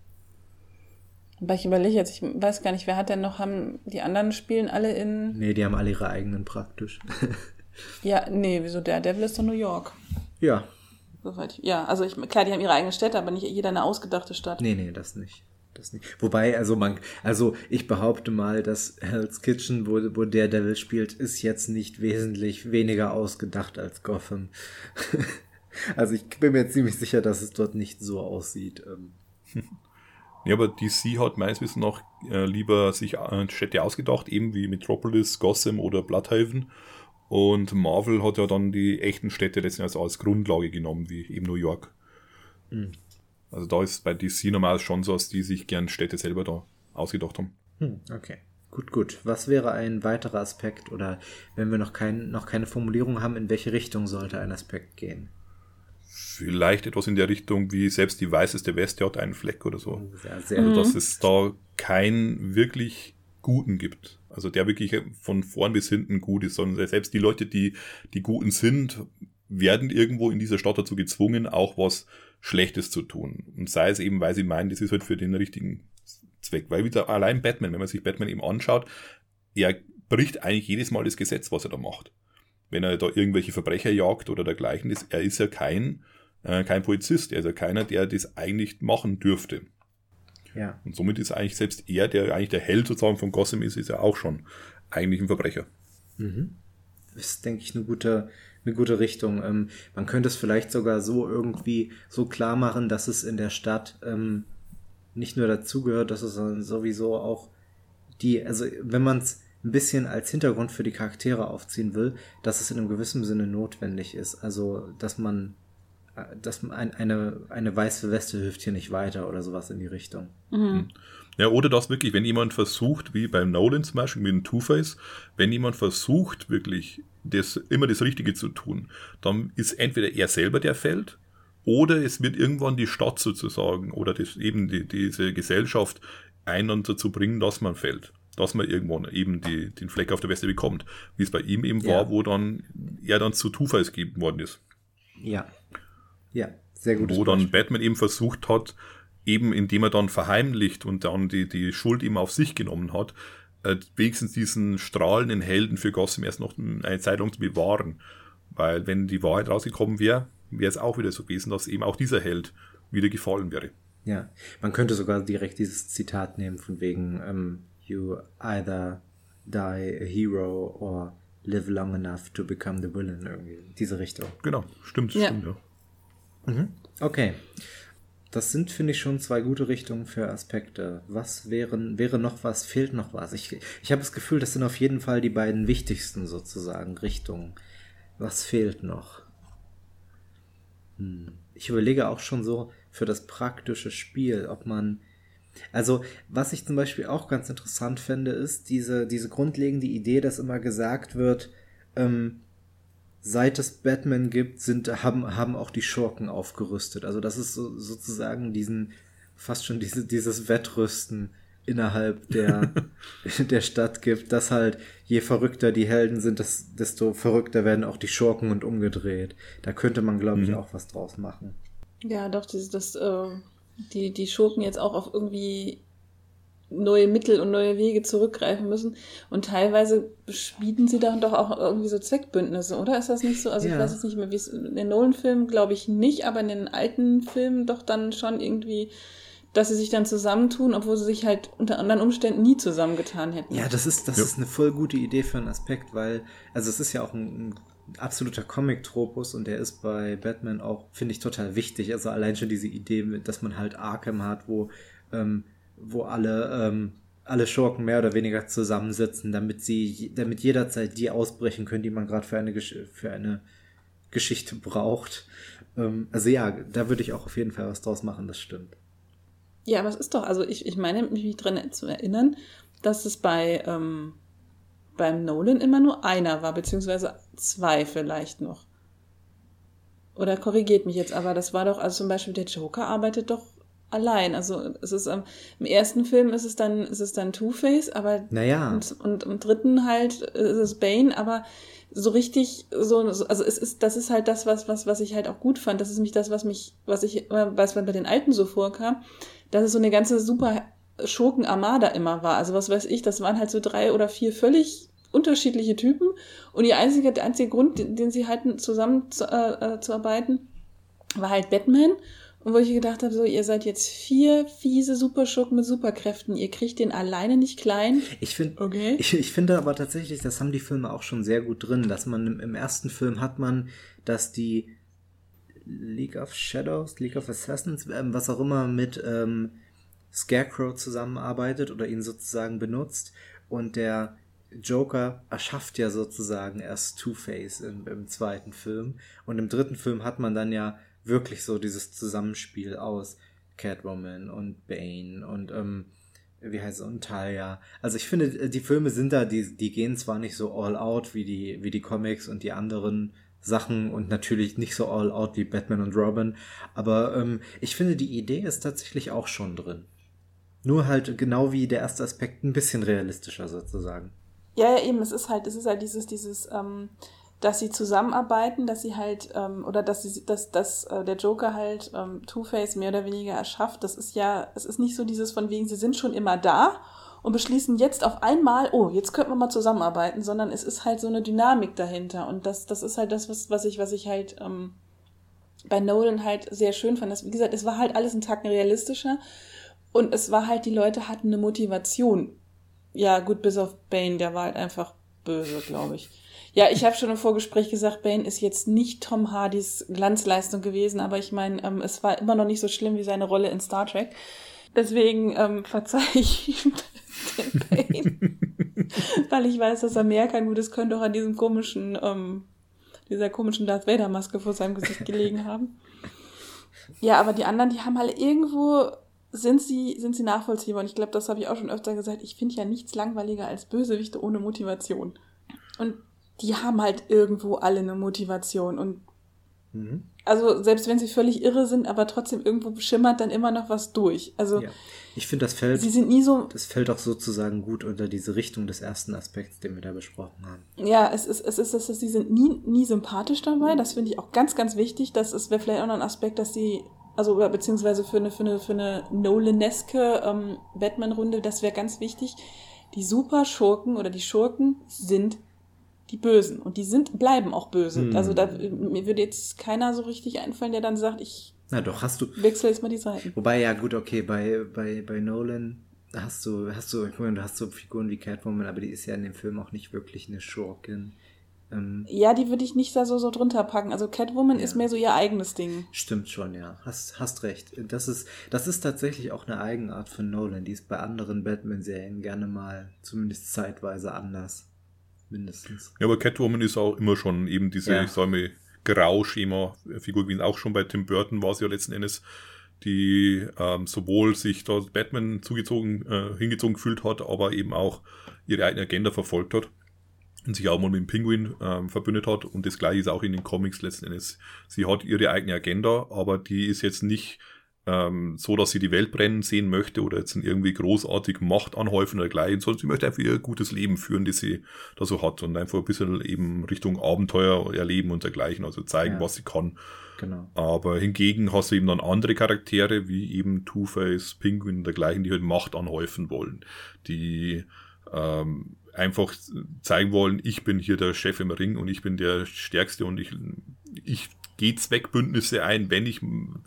Speaker 3: Aber ich überlege jetzt, ich weiß gar nicht, wer hat denn noch, haben die anderen spielen alle in.
Speaker 2: Nee, die haben alle ihre eigenen praktisch.
Speaker 3: ja, nee, wieso? Der Devil ist doch New York.
Speaker 2: Ja.
Speaker 3: Ja, also ich, klar, die haben ihre eigene Städte, aber nicht jeder eine ausgedachte Stadt.
Speaker 2: Nee, nee, das nicht das nicht. Wobei, also man, also ich behaupte mal, dass Hell's Kitchen, wo, wo der Devil spielt, ist jetzt nicht wesentlich weniger ausgedacht als Gotham. also ich bin mir ziemlich sicher, dass es dort nicht so aussieht. Ähm.
Speaker 1: Ja, aber DC hat meines Wissens noch äh, lieber sich äh, Städte ausgedacht, eben wie Metropolis, Gotham oder Bloodhaven. Und Marvel hat ja dann die echten Städte letztendlich als Grundlage genommen, wie eben New York. Mhm. Also da ist bei DC normal schon so, dass die sich gern Städte selber da ausgedacht haben.
Speaker 2: Hm, okay. Gut, gut. Was wäre ein weiterer Aspekt oder wenn wir noch, kein, noch keine Formulierung haben, in welche Richtung sollte ein Aspekt gehen?
Speaker 1: Vielleicht etwas in der Richtung wie selbst die weißeste Weste hat einen Fleck oder so. Sehr, sehr also dass es da kein wirklich Guten gibt. Also der wirklich von vorn bis hinten gut ist, sondern selbst die Leute, die die Guten sind, werden irgendwo in dieser Stadt dazu gezwungen, auch was Schlechtes zu tun. Und sei es eben, weil sie meinen, das ist halt für den richtigen Zweck. Weil wieder allein Batman, wenn man sich Batman eben anschaut, er bricht eigentlich jedes Mal das Gesetz, was er da macht. Wenn er da irgendwelche Verbrecher jagt oder dergleichen, ist, er ist ja kein, äh, kein Polizist, er ist ja keiner, der das eigentlich machen dürfte. Ja. Und somit ist eigentlich selbst er, der eigentlich der Held sozusagen von Gotham ist, ist ja auch schon eigentlich ein Verbrecher.
Speaker 2: Mhm. Das ist, denke ich, eine gute, eine gute Richtung. Ähm, man könnte es vielleicht sogar so irgendwie so klar machen, dass es in der Stadt ähm, nicht nur dazugehört, dass es sowieso auch die, also wenn man es ein bisschen als Hintergrund für die Charaktere aufziehen will, dass es in einem gewissen Sinne notwendig ist. Also, dass man, äh, dass man ein, eine, eine weiße Weste hilft hier nicht weiter oder sowas in die Richtung.
Speaker 1: Mhm. Ja, oder dass wirklich, wenn jemand versucht, wie beim Nolan zum Beispiel mit dem Two-Face, wenn jemand versucht, wirklich das, immer das Richtige zu tun, dann ist entweder er selber der fällt, oder es wird irgendwann die Stadt sozusagen, oder das, eben die, diese Gesellschaft einen dazu bringen, dass man fällt. Dass man irgendwann eben die, den Fleck auf der Weste bekommt. Wie es bei ihm eben ja. war, wo dann er dann zu Two-Face gegeben worden ist.
Speaker 2: Ja. Ja, sehr gut.
Speaker 1: Wo dann Batman eben versucht hat, eben indem er dann verheimlicht und dann die, die Schuld eben auf sich genommen hat, äh, wenigstens diesen strahlenden Helden für Gotham erst noch eine Zeit lang zu bewahren. Weil wenn die Wahrheit rausgekommen wäre, wäre es auch wieder so gewesen, dass eben auch dieser Held wieder gefallen wäre.
Speaker 2: Ja, man könnte sogar direkt dieses Zitat nehmen von wegen um, ähm, You either die a hero or live long enough to become the villain, irgendwie diese Richtung.
Speaker 1: Genau, stimmt, ja. stimmt, ja.
Speaker 2: Mhm. Okay. Das sind, finde ich, schon zwei gute Richtungen für Aspekte. Was wären, wäre noch was, fehlt noch was? Ich, ich habe das Gefühl, das sind auf jeden Fall die beiden wichtigsten sozusagen Richtungen. Was fehlt noch? Hm. Ich überlege auch schon so für das praktische Spiel, ob man. Also, was ich zum Beispiel auch ganz interessant fände, ist diese, diese grundlegende Idee, dass immer gesagt wird, ähm, seit es Batman gibt, sind, haben, haben auch die Schurken aufgerüstet. Also das ist so, sozusagen diesen, fast schon diese, dieses Wettrüsten innerhalb der, der Stadt gibt, dass halt je verrückter die Helden sind, das, desto verrückter werden auch die Schurken und umgedreht. Da könnte man, glaube ich, mhm. auch was draus machen.
Speaker 3: Ja, doch, das, das, äh, die, die Schurken jetzt auch auf irgendwie neue Mittel und neue Wege zurückgreifen müssen. Und teilweise schmieden sie dann doch auch irgendwie so Zweckbündnisse, oder? Ist das nicht so? Also ja. ich weiß jetzt nicht mehr, wie es in den Nolan-Filmen glaube ich nicht, aber in den alten Filmen doch dann schon irgendwie dass sie sich dann zusammentun, obwohl sie sich halt unter anderen Umständen nie zusammengetan hätten.
Speaker 2: Ja, das ist, das ja. ist eine voll gute Idee für einen Aspekt, weil, also es ist ja auch ein, ein absoluter Comic-Tropus und der ist bei Batman auch, finde ich, total wichtig. Also allein schon diese Idee, dass man halt Arkham hat, wo ähm, wo alle, ähm, alle Schurken mehr oder weniger zusammensitzen, damit sie, damit jederzeit die ausbrechen können, die man gerade für eine, für eine Geschichte braucht. Ähm, also ja, da würde ich auch auf jeden Fall was draus machen, das stimmt.
Speaker 3: Ja, aber es ist doch, also ich, ich meine mich dran zu erinnern, dass es bei ähm, beim Nolan immer nur einer war, beziehungsweise zwei vielleicht noch. Oder korrigiert mich jetzt, aber das war doch, also zum Beispiel der Joker arbeitet doch allein. Also es ist ähm, im ersten Film ist es dann ist es dann Two Face, aber
Speaker 2: naja.
Speaker 3: und, und im dritten halt ist es Bane, aber so richtig so also es ist das ist halt das was was was ich halt auch gut fand. Das ist mich das was mich was ich was bei den alten so vorkam, dass es so eine ganze super Schurken Armada immer war. Also was weiß ich, das waren halt so drei oder vier völlig unterschiedliche Typen und die einzige der einzige Grund, den, den sie hatten zusammen zu, äh, äh zu arbeiten, war halt Batman und wo ich gedacht habe, so, ihr seid jetzt vier fiese Superschurken mit Superkräften, ihr kriegt den alleine nicht klein.
Speaker 2: Ich finde, okay. ich, ich finde aber tatsächlich, das haben die Filme auch schon sehr gut drin, dass man im, im ersten Film hat man, dass die League of Shadows, League of Assassins, ähm, was auch immer mit ähm, Scarecrow zusammenarbeitet oder ihn sozusagen benutzt und der Joker erschafft ja sozusagen erst Two-Face im, im zweiten Film und im dritten Film hat man dann ja wirklich so dieses Zusammenspiel aus Catwoman und Bane und ähm, wie heißt es, und Talia. Also ich finde, die Filme sind da, die, die gehen zwar nicht so all out wie die, wie die Comics und die anderen Sachen und natürlich nicht so all out wie Batman und Robin, aber ähm, ich finde, die Idee ist tatsächlich auch schon drin. Nur halt genau wie der erste Aspekt ein bisschen realistischer sozusagen.
Speaker 3: Ja, ja, eben, es ist halt, es ist halt dieses, dieses, ähm, dass sie zusammenarbeiten, dass sie halt, ähm, oder dass sie, dass, dass äh, der Joker halt ähm, Two-Face mehr oder weniger erschafft. Das ist ja, es ist nicht so dieses von wegen, sie sind schon immer da und beschließen jetzt auf einmal, oh, jetzt könnten wir mal zusammenarbeiten, sondern es ist halt so eine Dynamik dahinter. Und das, das ist halt das, was, was ich, was ich halt ähm, bei Nolan halt sehr schön fand. Das, wie gesagt, es war halt alles ein Tacken realistischer. Und es war halt, die Leute hatten eine Motivation. Ja, gut, bis auf Bane, der war halt einfach böse, glaube ich. Ja, ich habe schon im Vorgespräch gesagt, Bane ist jetzt nicht Tom Hardys Glanzleistung gewesen, aber ich meine, ähm, es war immer noch nicht so schlimm wie seine Rolle in Star Trek. Deswegen ähm, verzeihe ich ihm den Bane. Weil ich weiß, dass er mehr kann. Gut, es könnte auch an diesem komischen, ähm, dieser komischen Darth Vader-Maske vor seinem Gesicht gelegen haben. Ja, aber die anderen, die haben halt irgendwo sind sie, sind sie nachvollziehbar. Und ich glaube, das habe ich auch schon öfter gesagt. Ich finde ja nichts langweiliger als Bösewichte ohne Motivation. Und die haben halt irgendwo alle eine Motivation. Und mhm. also selbst wenn sie völlig irre sind, aber trotzdem irgendwo schimmert dann immer noch was durch. Also ja.
Speaker 2: ich finde, das fällt.
Speaker 3: Sie sind nie so.
Speaker 2: Das fällt auch sozusagen gut unter diese Richtung des ersten Aspekts, den wir da besprochen haben.
Speaker 3: Ja, es ist, es ist, ist sie sind nie, nie sympathisch dabei. Das finde ich auch ganz, ganz wichtig. Das wäre vielleicht auch noch ein Aspekt, dass sie also beziehungsweise für eine, für eine, für eine Nolaneske ähm, Batman-Runde, das wäre ganz wichtig. Die Superschurken oder die Schurken sind die Bösen. Und die sind, bleiben auch böse. Hm. Also da, mir würde jetzt keiner so richtig einfallen, der dann sagt, ich
Speaker 2: Na doch, hast du.
Speaker 3: wechsle jetzt mal die Seiten.
Speaker 2: Wobei, ja gut, okay, bei, bei, bei Nolan hast du, hast du, ich meine, du hast so Figuren wie Catwoman, aber die ist ja in dem Film auch nicht wirklich eine Schurkin.
Speaker 3: Ähm, ja, die würde ich nicht da so, so drunter packen. Also Catwoman ja. ist mehr so ihr eigenes Ding.
Speaker 2: Stimmt schon, ja. Hast, hast recht. Das ist, das ist tatsächlich auch eine Eigenart von Nolan. Die ist bei anderen Batman-Serien gerne mal, zumindest zeitweise, anders mindestens.
Speaker 1: Ja, aber Catwoman ist auch immer schon eben diese, ja. ich sag mal, Grauschema-Figur gewesen. Auch schon bei Tim Burton war es ja letzten Endes, die ähm, sowohl sich da Batman zugezogen, äh, hingezogen gefühlt hat, aber eben auch ihre eigene Agenda verfolgt hat und sich auch mal mit dem Pinguin ähm, verbündet hat. Und das gleiche ist auch in den Comics letzten Endes. Sie hat ihre eigene Agenda, aber die ist jetzt nicht ähm, so, dass sie die Welt brennen sehen möchte oder jetzt irgendwie großartig Macht anhäufen oder gleich, sondern sie möchte einfach ihr gutes Leben führen, das sie da so hat und einfach ein bisschen eben Richtung Abenteuer erleben und dergleichen, also zeigen, ja. was sie kann. Genau. Aber hingegen hast du eben dann andere Charaktere, wie eben Two-Face, Penguin und dergleichen, die halt Macht anhäufen wollen, die ähm, einfach zeigen wollen, ich bin hier der Chef im Ring und ich bin der Stärkste und ich, ich gehe Zweckbündnisse ein, wenn ich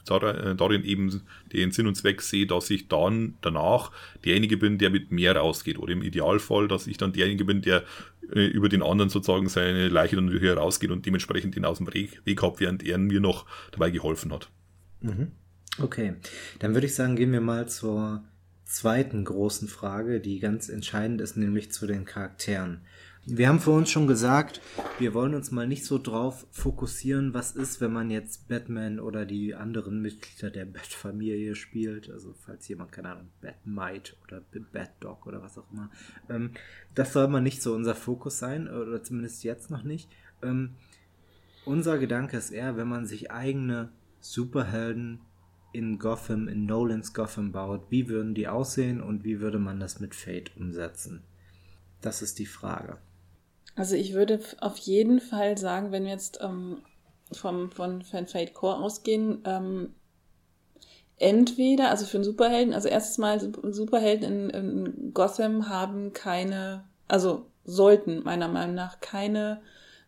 Speaker 1: darin eben den Sinn und Zweck sehe, dass ich dann danach derjenige bin, der mit mehr rausgeht. Oder im Idealfall, dass ich dann derjenige bin, der äh, über den anderen sozusagen seine Leiche dann wieder rausgeht und dementsprechend den aus dem Weg, hat, während er mir noch dabei geholfen hat.
Speaker 2: Mhm. Okay, dann würde ich sagen, gehen wir mal zur zweiten großen Frage, die ganz entscheidend ist, nämlich zu den Charakteren. Wir haben vor uns schon gesagt, wir wollen uns mal nicht so drauf fokussieren, was ist, wenn man jetzt Batman oder die anderen Mitglieder der Bat-Familie spielt. Also falls jemand, keine Ahnung, Batmite oder Bat-Dog oder was auch immer. Ähm, das soll mal nicht so unser Fokus sein, oder zumindest jetzt noch nicht. Ähm, unser Gedanke ist eher, wenn man sich eigene Superhelden in Gotham, in Nolans Gotham baut, wie würden die aussehen und wie würde man das mit Fate umsetzen? Das ist die Frage.
Speaker 3: Also ich würde auf jeden Fall sagen, wenn wir jetzt ähm, vom, von Fan Fate Core ausgehen, ähm, entweder, also für einen Superhelden, also erstes Mal Superhelden in, in Gotham haben keine, also sollten meiner Meinung nach keine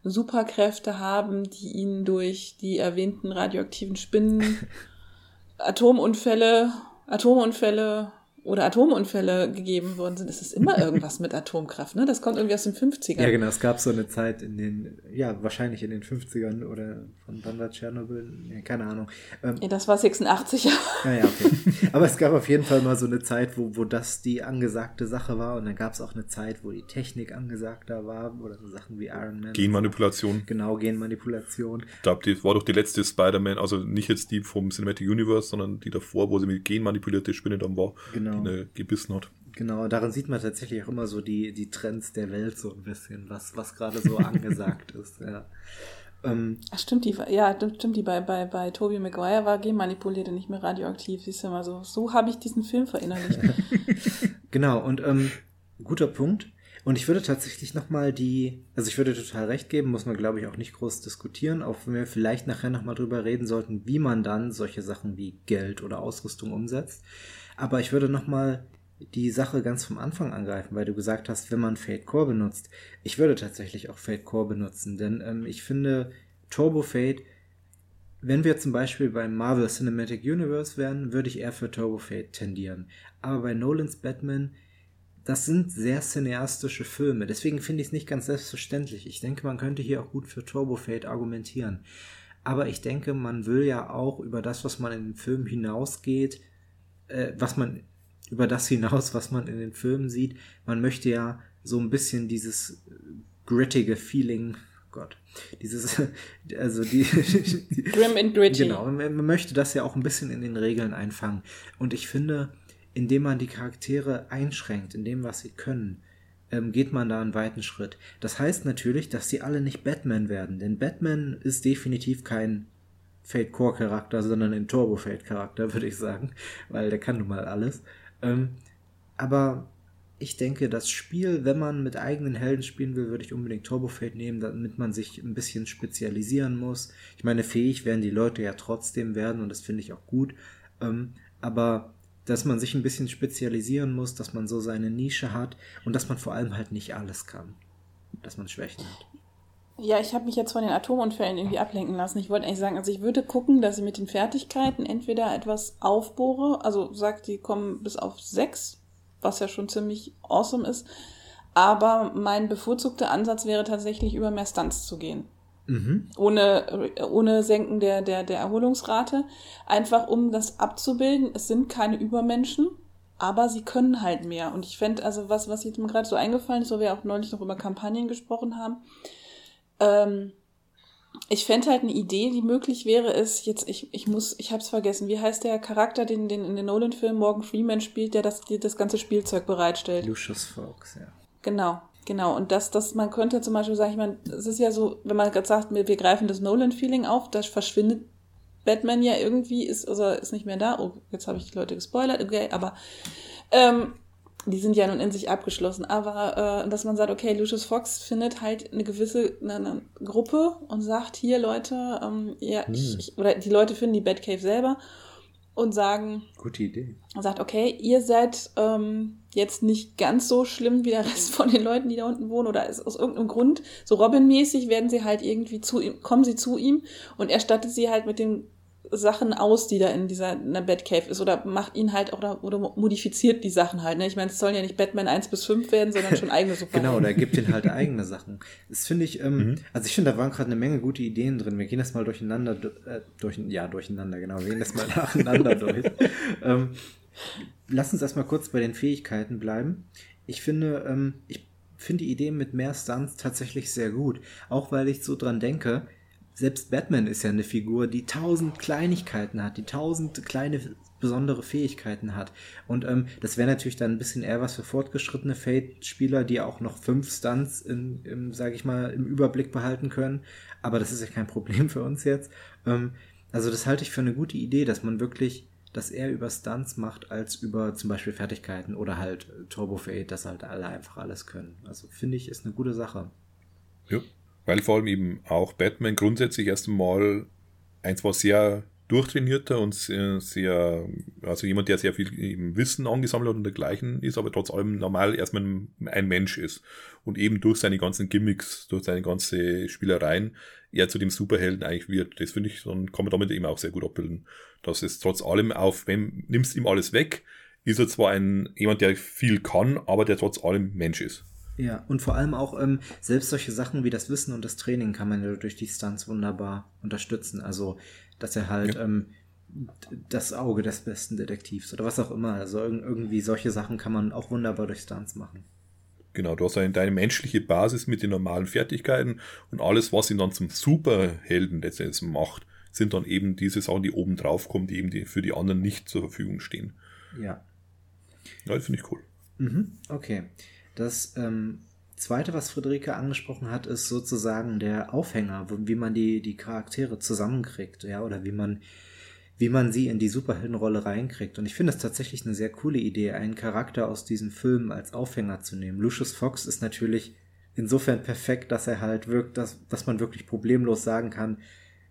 Speaker 3: Superkräfte haben, die ihnen durch die erwähnten radioaktiven Spinnen Atomunfälle, Atomunfälle oder Atomunfälle gegeben worden sind, ist es immer irgendwas mit Atomkraft, ne? Das kommt irgendwie aus den 50ern.
Speaker 2: Ja, genau, es gab so eine Zeit in den, ja, wahrscheinlich in den 50ern oder von wann war Tschernobyl? Ja, keine Ahnung.
Speaker 3: Ähm, ja, das war 86, ja.
Speaker 2: Ja, ja, okay. Aber es gab auf jeden Fall mal so eine Zeit, wo, wo das die angesagte Sache war und dann gab es auch eine Zeit, wo die Technik angesagter war oder so Sachen wie Iron Man.
Speaker 1: Genmanipulation.
Speaker 2: Genau, Genmanipulation.
Speaker 1: Ich glaube, die war doch die letzte Spider-Man, also nicht jetzt die vom Cinematic Universe, sondern die davor, wo sie mit genmanipulierte Spinne dann war. Genau genau. die gebissen hat.
Speaker 2: Genau, daran sieht man tatsächlich auch immer so die, die Trends der Welt so ein bisschen, was, was gerade so angesagt ist, ja. Ähm,
Speaker 3: Ach, stimmt, die, ja, stimmt, die bei, bei, bei Tobey Maguire war genmanipuliert und nicht mehr radioaktiv. Siehst du mal so. So habe ich diesen Film verinnerlicht.
Speaker 2: genau, und ähm, guter Punkt. Und ich würde tatsächlich nochmal die, also ich würde total recht geben, muss man glaube ich auch nicht groß diskutieren, auch wenn wir vielleicht nachher nochmal drüber reden sollten, wie man dann solche Sachen wie Geld oder Ausrüstung umsetzt. Aber ich würde nochmal die Sache ganz vom Anfang angreifen, weil du gesagt hast, wenn man Fade Core benutzt. Ich würde tatsächlich auch Fade Core benutzen, denn ähm, ich finde Turbo Fade, wenn wir zum Beispiel beim Marvel Cinematic Universe wären, würde ich eher für Turbo Fade tendieren. Aber bei Nolans Batman das sind sehr cineastische Filme. Deswegen finde ich es nicht ganz selbstverständlich. Ich denke, man könnte hier auch gut für Turbo Fade argumentieren. Aber ich denke, man will ja auch über das, was man in den Filmen hinausgeht, äh, was man über das hinaus, was man in den Filmen sieht, man möchte ja so ein bisschen dieses grittige Feeling, Gott, dieses, also die,
Speaker 3: Grim and gritty.
Speaker 2: Genau, man möchte das ja auch ein bisschen in den Regeln einfangen. Und ich finde, indem man die Charaktere einschränkt, in dem, was sie können, ähm, geht man da einen weiten Schritt. Das heißt natürlich, dass sie alle nicht Batman werden, denn Batman ist definitiv kein Fate Core Charakter, sondern ein Turbo Fate Charakter, würde ich sagen, weil der kann nun mal alles. Ähm, aber ich denke, das Spiel, wenn man mit eigenen Helden spielen will, würde ich unbedingt Turbo Fate nehmen, damit man sich ein bisschen spezialisieren muss. Ich meine, fähig werden die Leute ja trotzdem werden und das finde ich auch gut. Ähm, aber dass man sich ein bisschen spezialisieren muss, dass man so seine Nische hat und dass man vor allem halt nicht alles kann. Dass man Schwächen hat.
Speaker 3: Ja, ich habe mich jetzt von den Atomunfällen irgendwie ablenken lassen. Ich wollte eigentlich sagen, also ich würde gucken, dass ich mit den Fertigkeiten entweder etwas aufbohre, also sagt, die kommen bis auf sechs, was ja schon ziemlich awesome ist. Aber mein bevorzugter Ansatz wäre tatsächlich über mehr Stunts zu gehen. Mhm. Ohne, ohne Senken der, der, der Erholungsrate. Einfach um das abzubilden. Es sind keine Übermenschen, aber sie können halt mehr. Und ich fände, also was, was jetzt mir gerade so eingefallen ist, wo wir auch neulich noch über Kampagnen gesprochen haben, ähm, ich fände halt eine Idee, die möglich wäre, ist, jetzt, ich, ich muss, ich hab's vergessen, wie heißt der Charakter, den, den in den Nolan-Filmen Morgan Freeman spielt, der das, das ganze Spielzeug bereitstellt?
Speaker 2: Lucius Fox, ja.
Speaker 3: Genau. Genau, und das, das, man könnte zum Beispiel sagen, ich meine, es ist ja so, wenn man gerade sagt, wir, wir greifen das Nolan-Feeling auf, da verschwindet Batman ja irgendwie, ist, also ist nicht mehr da. Oh, jetzt habe ich die Leute gespoilert, okay, aber ähm, die sind ja nun in sich abgeschlossen. Aber äh, dass man sagt, okay, Lucius Fox findet halt eine gewisse eine, eine Gruppe und sagt, hier Leute, ähm, ja, hm. ich, ich, oder die Leute finden die Batcave selber und sagen.
Speaker 2: Gute Idee.
Speaker 3: Sagt, okay, ihr seid ähm, jetzt nicht ganz so schlimm wie der Rest von den Leuten, die da unten wohnen, oder ist aus irgendeinem Grund, so Robin-mäßig werden sie halt irgendwie zu ihm, kommen sie zu ihm und er stattet sie halt mit dem Sachen aus, die da in dieser in der Batcave ist oder macht ihn halt oder, oder modifiziert die Sachen halt. Ne? Ich meine, es sollen ja nicht Batman 1 bis 5 werden, sondern schon eigene
Speaker 2: Superhelden. genau, oder gibt ihn halt eigene Sachen. Das finde ich, ähm, mhm. also ich finde, da waren gerade eine Menge gute Ideen drin. Wir gehen das mal durcheinander, äh, durch, ja, durcheinander, genau, wir gehen das mal nacheinander durch. Ähm, lass uns erstmal kurz bei den Fähigkeiten bleiben. Ich finde, ähm, ich finde die Idee mit mehr Stunts tatsächlich sehr gut. Auch weil ich so dran denke, selbst Batman ist ja eine Figur, die tausend Kleinigkeiten hat, die tausend kleine besondere Fähigkeiten hat. Und ähm, das wäre natürlich dann ein bisschen eher was für fortgeschrittene Fate-Spieler, die auch noch fünf Stunts in, im, sag ich mal, im Überblick behalten können. Aber das ist ja kein Problem für uns jetzt. Ähm, also das halte ich für eine gute Idee, dass man wirklich das eher über Stunts macht, als über zum Beispiel Fertigkeiten oder halt Turbo Fate, dass halt alle einfach alles können. Also finde ich, ist eine gute Sache.
Speaker 1: Ja. Weil vor allem eben auch Batman grundsätzlich erst einmal eins war sehr durchtrainierter und sehr, sehr, also jemand, der sehr viel Wissen angesammelt hat und dergleichen ist, aber trotz allem normal erstmal ein Mensch ist. Und eben durch seine ganzen Gimmicks, durch seine ganze Spielereien, er zu dem Superhelden eigentlich wird. Das finde ich, dann kann man damit eben auch sehr gut abbilden. Dass es trotz allem auf, wenn nimmst ihm alles weg, ist er zwar ein, jemand, der viel kann, aber der trotz allem Mensch ist.
Speaker 2: Ja, und vor allem auch ähm, selbst solche Sachen wie das Wissen und das Training kann man ja durch die Stunts wunderbar unterstützen. Also, dass er halt ja. ähm, das Auge des besten Detektivs oder was auch immer. Also irgendwie solche Sachen kann man auch wunderbar durch Stunts machen.
Speaker 1: Genau, du hast eine, deine menschliche Basis mit den normalen Fertigkeiten und alles, was ihn dann zum Superhelden letztendlich macht, sind dann eben diese Sachen, die oben drauf kommen, die eben die, für die anderen nicht zur Verfügung stehen.
Speaker 2: Ja.
Speaker 1: Ja, das finde ich cool.
Speaker 2: Mhm, okay. Das ähm, zweite, was Friederike angesprochen hat, ist sozusagen der Aufhänger, wie man die, die Charaktere zusammenkriegt, ja, oder wie man, wie man sie in die Superheldenrolle reinkriegt. Und ich finde es tatsächlich eine sehr coole Idee, einen Charakter aus diesen Filmen als Aufhänger zu nehmen. Lucius Fox ist natürlich insofern perfekt, dass er halt wirkt, dass, dass man wirklich problemlos sagen kann,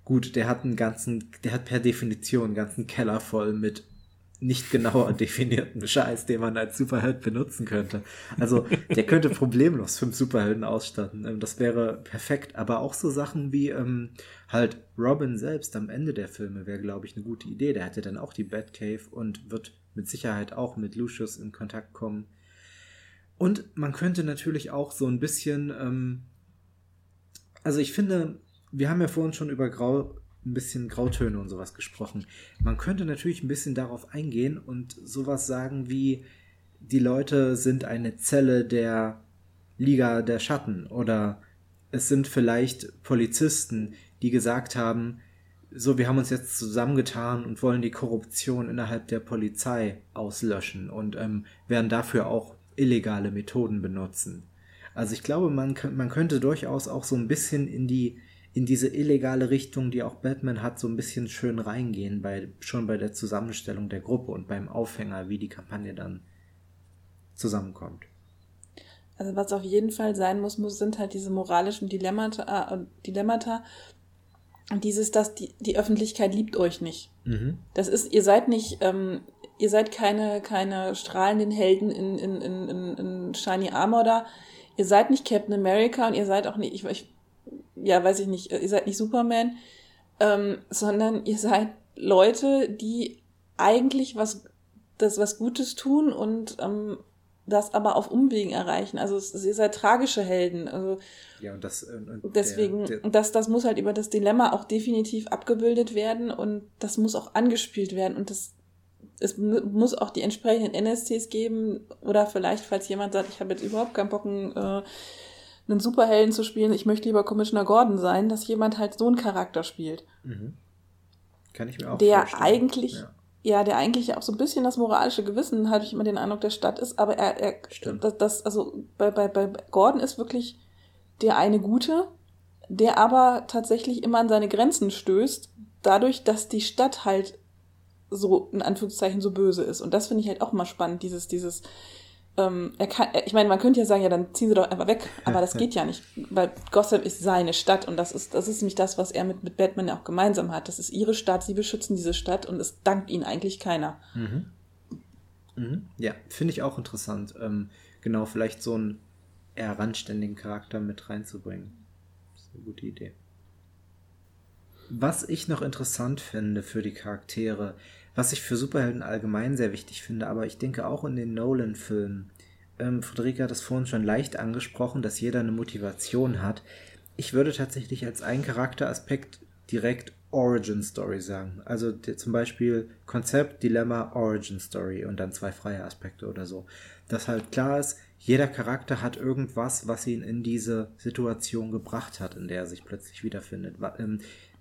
Speaker 2: gut, der hat einen ganzen, der hat per Definition einen ganzen Keller voll mit nicht genauer definierten Scheiß, den man als Superheld benutzen könnte. Also der könnte problemlos fünf Superhelden ausstatten. Ähm, das wäre perfekt. Aber auch so Sachen wie ähm, halt Robin selbst am Ende der Filme wäre, glaube ich, eine gute Idee. Der hätte dann auch die Batcave und wird mit Sicherheit auch mit Lucius in Kontakt kommen. Und man könnte natürlich auch so ein bisschen, ähm, also ich finde, wir haben ja vorhin schon über Grau, ein bisschen Grautöne und sowas gesprochen. Man könnte natürlich ein bisschen darauf eingehen und sowas sagen wie, die Leute sind eine Zelle der Liga der Schatten oder es sind vielleicht Polizisten, die gesagt haben, so, wir haben uns jetzt zusammengetan und wollen die Korruption innerhalb der Polizei auslöschen und ähm, werden dafür auch illegale Methoden benutzen. Also ich glaube, man, man könnte durchaus auch so ein bisschen in die in diese illegale Richtung, die auch Batman hat, so ein bisschen schön reingehen, bei, schon bei der Zusammenstellung der Gruppe und beim Aufhänger, wie die Kampagne dann zusammenkommt.
Speaker 3: Also was auf jeden Fall sein muss, muss sind halt diese moralischen Dilemmata, äh, Dilemmata und dieses, dass die, die Öffentlichkeit liebt euch nicht. Mhm. Das ist, ihr seid nicht, ähm, ihr seid keine, keine strahlenden Helden in, in, in, in, in Shiny Armor da. Ihr seid nicht Captain America und ihr seid auch nicht, ich, ich ja, weiß ich nicht, ihr seid nicht Superman, ähm, sondern ihr seid Leute, die eigentlich was, das was Gutes tun und ähm, das aber auf Umwegen erreichen. Also es, ihr seid tragische Helden. Also
Speaker 2: ja, und das äh,
Speaker 3: und deswegen, der, der, das, das muss halt über das Dilemma auch definitiv abgebildet werden und das muss auch angespielt werden und das es muss auch die entsprechenden NSCs geben oder vielleicht, falls jemand sagt, ich habe jetzt überhaupt keinen Bock, äh, einen Superhelden zu spielen, ich möchte lieber Commissioner Gordon sein, dass jemand halt so einen Charakter spielt. Mhm.
Speaker 2: Kann ich mir auch
Speaker 3: der vorstellen. Eigentlich, ja. ja. der eigentlich auch so ein bisschen das moralische Gewissen, habe ich immer den Eindruck, der Stadt ist, aber er, er
Speaker 2: Stimmt.
Speaker 3: Das, das, also bei, bei, bei Gordon ist wirklich der eine Gute, der aber tatsächlich immer an seine Grenzen stößt, dadurch, dass die Stadt halt so, in Anführungszeichen, so böse ist. Und das finde ich halt auch mal spannend, dieses, dieses, ähm, er kann, ich meine, man könnte ja sagen, ja, dann ziehen sie doch einfach weg, aber das geht ja nicht, weil Gotham ist seine Stadt und das ist, das ist nämlich das, was er mit, mit Batman ja auch gemeinsam hat. Das ist ihre Stadt, sie beschützen diese Stadt und es dankt ihnen eigentlich keiner.
Speaker 2: Mhm. Mhm. Ja, finde ich auch interessant. Ähm, genau, vielleicht so einen eher randständigen Charakter mit reinzubringen. Das ist eine gute Idee. Was ich noch interessant finde für die Charaktere, was ich für Superhelden allgemein sehr wichtig finde, aber ich denke auch in den Nolan-Filmen. Ähm, Friederike hat es vorhin schon leicht angesprochen, dass jeder eine Motivation hat. Ich würde tatsächlich als einen Charakteraspekt direkt Origin Story sagen. Also der, zum Beispiel Konzept, Dilemma, Origin Story und dann zwei freie Aspekte oder so. Dass halt klar ist, jeder Charakter hat irgendwas, was ihn in diese Situation gebracht hat, in der er sich plötzlich wiederfindet.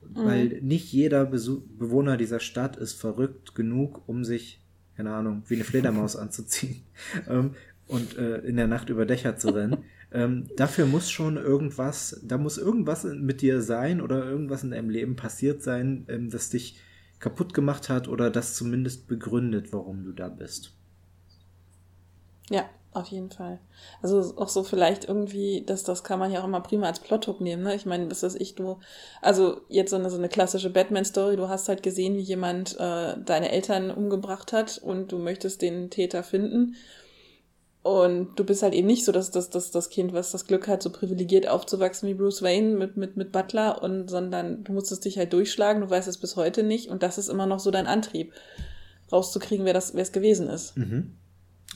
Speaker 2: Mhm. Weil nicht jeder Besuch Bewohner dieser Stadt ist verrückt genug, um sich, keine Ahnung, wie eine Fledermaus anzuziehen ähm, und äh, in der Nacht über Dächer zu rennen. ähm, dafür muss schon irgendwas, da muss irgendwas mit dir sein oder irgendwas in deinem Leben passiert sein, ähm, das dich kaputt gemacht hat oder das zumindest begründet, warum du da bist.
Speaker 3: Ja, auf jeden Fall. Also auch so vielleicht irgendwie, dass das kann man ja auch immer prima als Plothook nehmen, ne? Ich meine, was weiß ich, du, also jetzt so eine, so eine klassische Batman-Story, du hast halt gesehen, wie jemand äh, deine Eltern umgebracht hat und du möchtest den Täter finden. Und du bist halt eben nicht so, dass, dass, dass das Kind, was das Glück hat, so privilegiert aufzuwachsen wie Bruce Wayne mit, mit, mit Butler, und sondern du musstest dich halt durchschlagen, du weißt es bis heute nicht, und das ist immer noch so dein Antrieb, rauszukriegen, wer das, wer es gewesen ist.
Speaker 2: Mhm.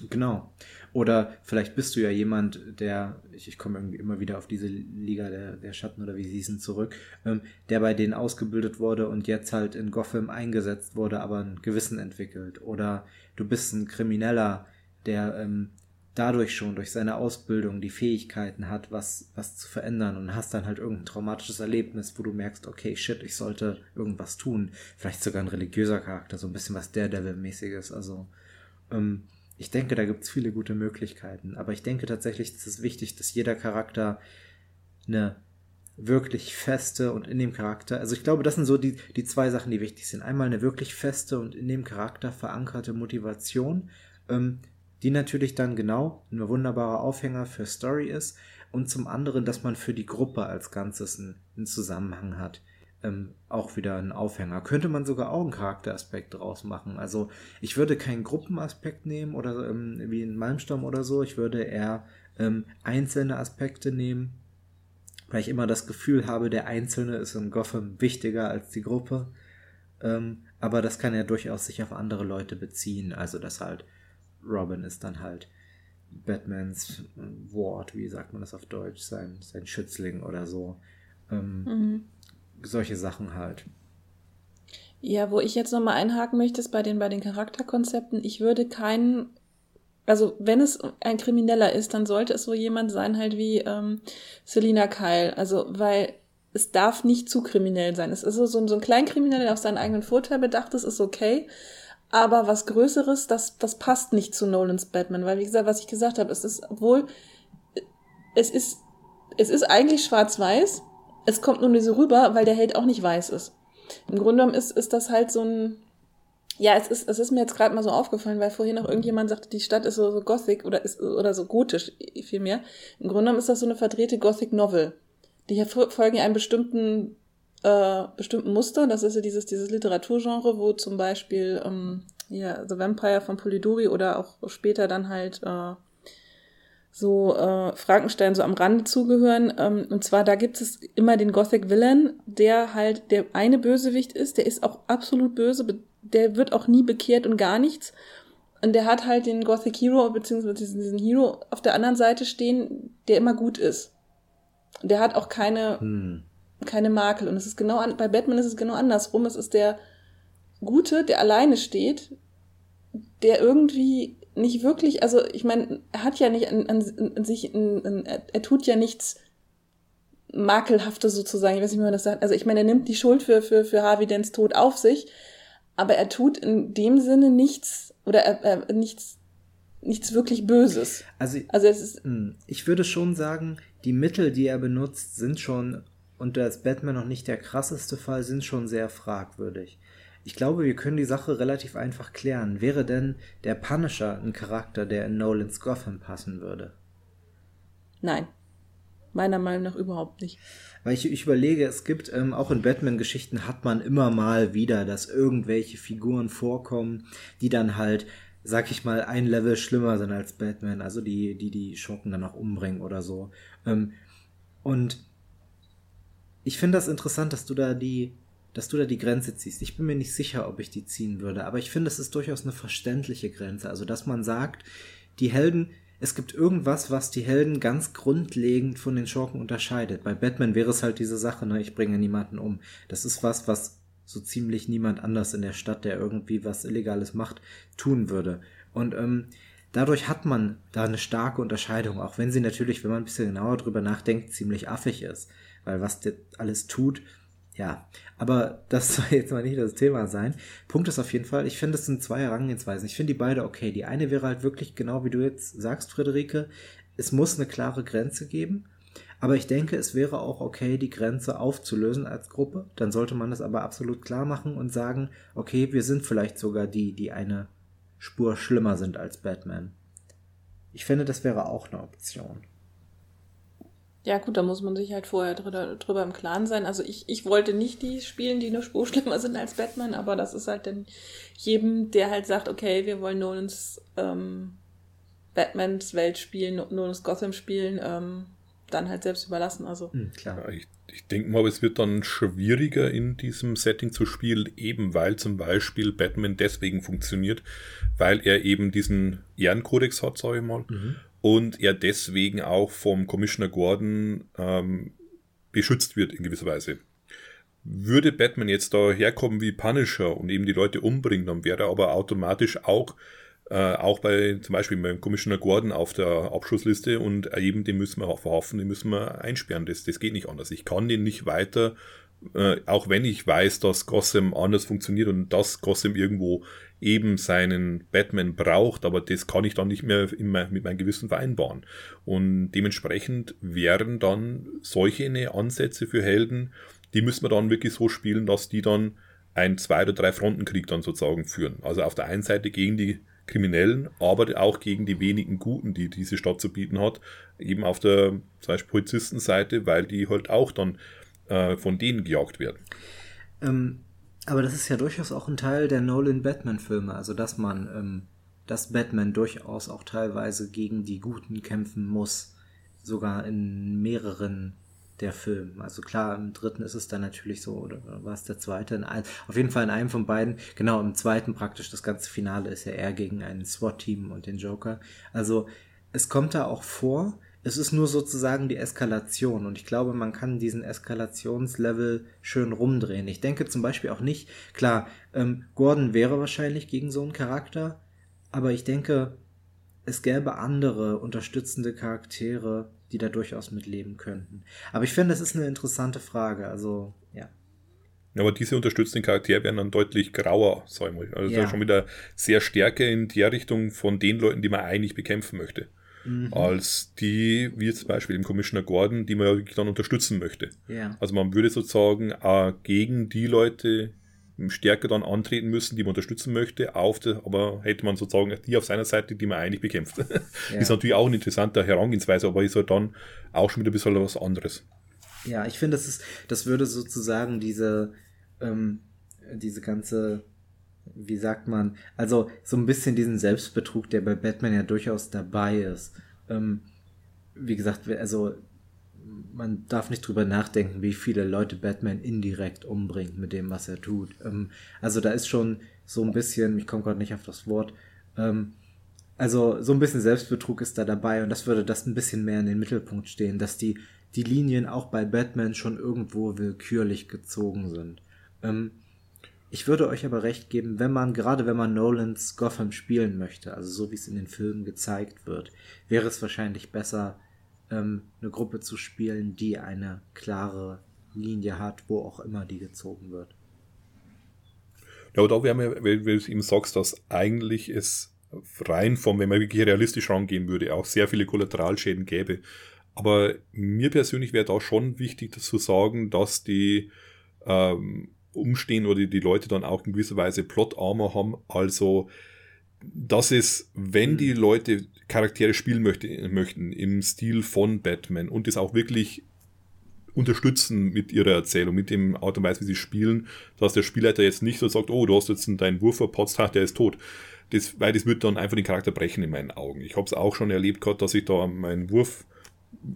Speaker 2: Genau. Oder vielleicht bist du ja jemand, der, ich, ich komme irgendwie immer wieder auf diese Liga der, der Schatten oder wie sie hießen zurück, ähm, der bei denen ausgebildet wurde und jetzt halt in Gotham eingesetzt wurde, aber ein Gewissen entwickelt. Oder du bist ein Krimineller, der ähm, dadurch schon durch seine Ausbildung die Fähigkeiten hat, was, was zu verändern und hast dann halt irgendein traumatisches Erlebnis, wo du merkst, okay, shit, ich sollte irgendwas tun. Vielleicht sogar ein religiöser Charakter, so ein bisschen was Daredevil-mäßiges. Also, ähm, ich denke, da gibt es viele gute Möglichkeiten. Aber ich denke tatsächlich, es ist wichtig, dass jeder Charakter eine wirklich feste und in dem Charakter, also ich glaube, das sind so die, die zwei Sachen, die wichtig sind. Einmal eine wirklich feste und in dem Charakter verankerte Motivation, ähm, die natürlich dann genau ein wunderbarer Aufhänger für Story ist und zum anderen, dass man für die Gruppe als Ganzes einen, einen Zusammenhang hat. Ähm, auch wieder einen Aufhänger. Könnte man sogar auch einen Charakteraspekt draus machen. Also ich würde keinen Gruppenaspekt nehmen oder ähm, wie in Malmstorm oder so. Ich würde eher ähm, einzelne Aspekte nehmen, weil ich immer das Gefühl habe, der Einzelne ist in Gotham wichtiger als die Gruppe. Ähm, aber das kann ja durchaus sich auf andere Leute beziehen. Also dass halt Robin ist dann halt Batmans Ward, wie sagt man das auf Deutsch, sein, sein Schützling oder so. Ähm, mhm. Solche Sachen halt.
Speaker 3: Ja, wo ich jetzt nochmal einhaken möchte, ist bei den, bei den Charakterkonzepten, ich würde keinen, also wenn es ein Krimineller ist, dann sollte es so jemand sein, halt wie ähm, Selina Kyle. Also, weil es darf nicht zu kriminell sein. Es ist so, so ein, so ein Kleinkrimineller, der auf seinen eigenen Vorteil bedacht ist, ist okay. Aber was Größeres, das, das passt nicht zu Nolans Batman, weil wie gesagt, was ich gesagt habe, es ist, obwohl, es ist, es ist eigentlich schwarz-weiß, es kommt nur so rüber, weil der Held auch nicht weiß ist. Im Grunde genommen ist, ist das halt so ein, ja, es ist, es ist mir jetzt gerade mal so aufgefallen, weil vorhin noch irgendjemand sagte, die Stadt ist so, so gothic oder ist, oder so gotisch vielmehr. Im Grunde genommen ist das so eine verdrehte Gothic Novel. Die folgen einem bestimmten äh, bestimmten Muster. Das ist ja dieses, dieses Literaturgenre, wo zum Beispiel ähm, ja, The Vampire von Polidori oder auch später dann halt äh, so äh, Frankenstein so am Rande zugehören. Ähm, und zwar, da gibt es immer den Gothic Villain, der halt der eine Bösewicht ist, der ist auch absolut böse, der wird auch nie bekehrt und gar nichts. Und der hat halt den Gothic Hero, beziehungsweise diesen, Hero auf der anderen Seite stehen, der immer gut ist. Der hat auch keine, hm keine Makel. Und es ist genau an, bei Batman ist es genau andersrum. Es ist der Gute, der alleine steht, der irgendwie nicht wirklich, also ich meine, er hat ja nicht an, an, an sich, an, er, tut ja nichts Makelhaftes sozusagen, ich weiß nicht, wie man das sagt. Also ich meine, er nimmt die Schuld für, für, für Harvey Dents Tod auf sich, aber er tut in dem Sinne nichts oder er, er, nichts, nichts wirklich Böses.
Speaker 2: Also, also es ist, hm, ich würde schon sagen, die Mittel, die er benutzt, sind schon und da ist Batman noch nicht der krasseste Fall, sind schon sehr fragwürdig. Ich glaube, wir können die Sache relativ einfach klären. Wäre denn der Punisher ein Charakter, der in Nolans Gotham passen würde?
Speaker 3: Nein. Meiner Meinung nach überhaupt nicht.
Speaker 2: Weil ich, ich überlege, es gibt ähm, auch in Batman-Geschichten hat man immer mal wieder, dass irgendwelche Figuren vorkommen, die dann halt, sag ich mal, ein Level schlimmer sind als Batman, also die, die die Schurken dann auch umbringen oder so. Ähm, und ich finde das interessant, dass du da die, dass du da die Grenze ziehst. Ich bin mir nicht sicher, ob ich die ziehen würde, aber ich finde, es ist durchaus eine verständliche Grenze. Also, dass man sagt, die Helden, es gibt irgendwas, was die Helden ganz grundlegend von den Schurken unterscheidet. Bei Batman wäre es halt diese Sache, ne, ich bringe niemanden um. Das ist was, was so ziemlich niemand anders in der Stadt, der irgendwie was Illegales macht, tun würde. Und ähm, dadurch hat man da eine starke Unterscheidung, auch wenn sie natürlich, wenn man ein bisschen genauer drüber nachdenkt, ziemlich affig ist weil was der alles tut, ja, aber das soll jetzt mal nicht das Thema sein. Punkt ist auf jeden Fall, ich finde, es sind zwei Herangehensweisen. Ich finde die beide okay. Die eine wäre halt wirklich genau wie du jetzt sagst, Friederike, es muss eine klare Grenze geben. Aber ich denke, es wäre auch okay, die Grenze aufzulösen als Gruppe. Dann sollte man das aber absolut klar machen und sagen, okay, wir sind vielleicht sogar die, die eine Spur schlimmer sind als Batman. Ich finde, das wäre auch eine Option.
Speaker 3: Ja, gut, da muss man sich halt vorher drüber, drüber im Klaren sein. Also ich, ich wollte nicht die spielen, die eine Spur schlimmer sind als Batman, aber das ist halt dann jedem, der halt sagt, okay, wir wollen nur uns ähm, Batmans Welt spielen, nur uns Gotham spielen, ähm, dann halt selbst überlassen. Also
Speaker 1: mhm, klar. Ja, ich, ich denke mal, es wird dann schwieriger in diesem Setting zu spielen, eben weil zum Beispiel Batman deswegen funktioniert, weil er eben diesen Ehrenkodex hat, sage ich mal. Mhm und er deswegen auch vom Commissioner Gordon ähm, beschützt wird in gewisser Weise. Würde Batman jetzt da herkommen wie Punisher und eben die Leute umbringen, dann wäre er aber automatisch auch, äh, auch bei zum Beispiel beim Commissioner Gordon auf der Abschussliste und eben den müssen wir verhaften, den müssen wir einsperren. Das, das geht nicht anders. Ich kann den nicht weiter äh, auch wenn ich weiß, dass Gotham anders funktioniert und dass Gotham irgendwo eben seinen Batman braucht, aber das kann ich dann nicht mehr immer mit meinem Gewissen vereinbaren. Und dementsprechend wären dann solche Ansätze für Helden, die müssen wir dann wirklich so spielen, dass die dann ein Zwei- oder Drei-Frontenkrieg dann sozusagen führen. Also auf der einen Seite gegen die Kriminellen, aber auch gegen die wenigen Guten, die diese Stadt zu bieten hat. Eben auf der zum Beispiel Polizistenseite, weil die halt auch dann äh, von denen gejagt werden.
Speaker 2: Ähm, aber das ist ja durchaus auch ein Teil der Nolan-Batman-Filme, also dass man, ähm, dass Batman durchaus auch teilweise gegen die Guten kämpfen muss, sogar in mehreren der Filme. Also klar, im dritten ist es dann natürlich so, oder war es der zweite? Ein, auf jeden Fall in einem von beiden. Genau, im zweiten praktisch das ganze Finale ist ja eher gegen ein SWAT-Team und den Joker. Also es kommt da auch vor, es ist nur sozusagen die Eskalation und ich glaube, man kann diesen Eskalationslevel schön rumdrehen. Ich denke zum Beispiel auch nicht, klar, ähm, Gordon wäre wahrscheinlich gegen so einen Charakter, aber ich denke, es gäbe andere unterstützende Charaktere, die da durchaus mitleben könnten. Aber ich finde, das ist eine interessante Frage. Also, ja.
Speaker 1: Aber diese unterstützenden Charaktere werden dann deutlich grauer, sagen wir. Also ja. schon wieder sehr stärker in der Richtung von den Leuten, die man eigentlich bekämpfen möchte mhm. als die, wie zum Beispiel im Commissioner Gordon, die man ja wirklich dann unterstützen möchte.
Speaker 2: Ja.
Speaker 1: Also man würde sozusagen äh, gegen die Leute stärker dann antreten müssen, die man unterstützen möchte, auf der, aber hätte man sozusagen die auf seiner Seite, die man eigentlich bekämpft. Ja. ist natürlich auch eine interessante Herangehensweise, aber ist halt dann auch schon wieder ein bisschen was anderes.
Speaker 2: Ja, ich finde, das ist, das würde sozusagen diese, ähm, diese ganze wie sagt man, also so ein bisschen diesen Selbstbetrug, der bei Batman ja durchaus dabei ist. Ähm, wie gesagt, also man darf nicht drüber nachdenken, wie viele Leute Batman indirekt umbringt mit dem, was er tut. Ähm, also da ist schon so ein bisschen, ich komme gerade nicht auf das Wort, ähm, also so ein bisschen Selbstbetrug ist da dabei und das würde das ein bisschen mehr in den Mittelpunkt stehen, dass die, die Linien auch bei Batman schon irgendwo willkürlich gezogen sind. Ähm, ich würde euch aber recht geben, wenn man, gerade wenn man Nolans Gotham spielen möchte, also so wie es in den Filmen gezeigt wird, wäre es wahrscheinlich besser, ähm, eine Gruppe zu spielen, die eine klare Linie hat, wo auch immer die gezogen wird.
Speaker 1: Ja, aber da wäre mir, wenn du ihm sagst, dass eigentlich es rein vom, wenn man wirklich realistisch rangehen würde, auch sehr viele Kollateralschäden gäbe. Aber mir persönlich wäre da schon wichtig zu sagen, dass die ähm, umstehen oder die Leute dann auch in gewisser Weise Plot-Armor haben. Also, das ist, wenn die mhm. Leute Charaktere spielen möchte, möchten im Stil von Batman und das auch wirklich unterstützen mit ihrer Erzählung, mit dem Art und Weise, wie sie spielen, dass der Spielleiter jetzt nicht so sagt, oh, du hast jetzt deinen Wurf verpotzt, der ist tot. Das, weil das wird dann einfach den Charakter brechen in meinen Augen. Ich habe es auch schon erlebt gehabt, dass ich da meinen Wurf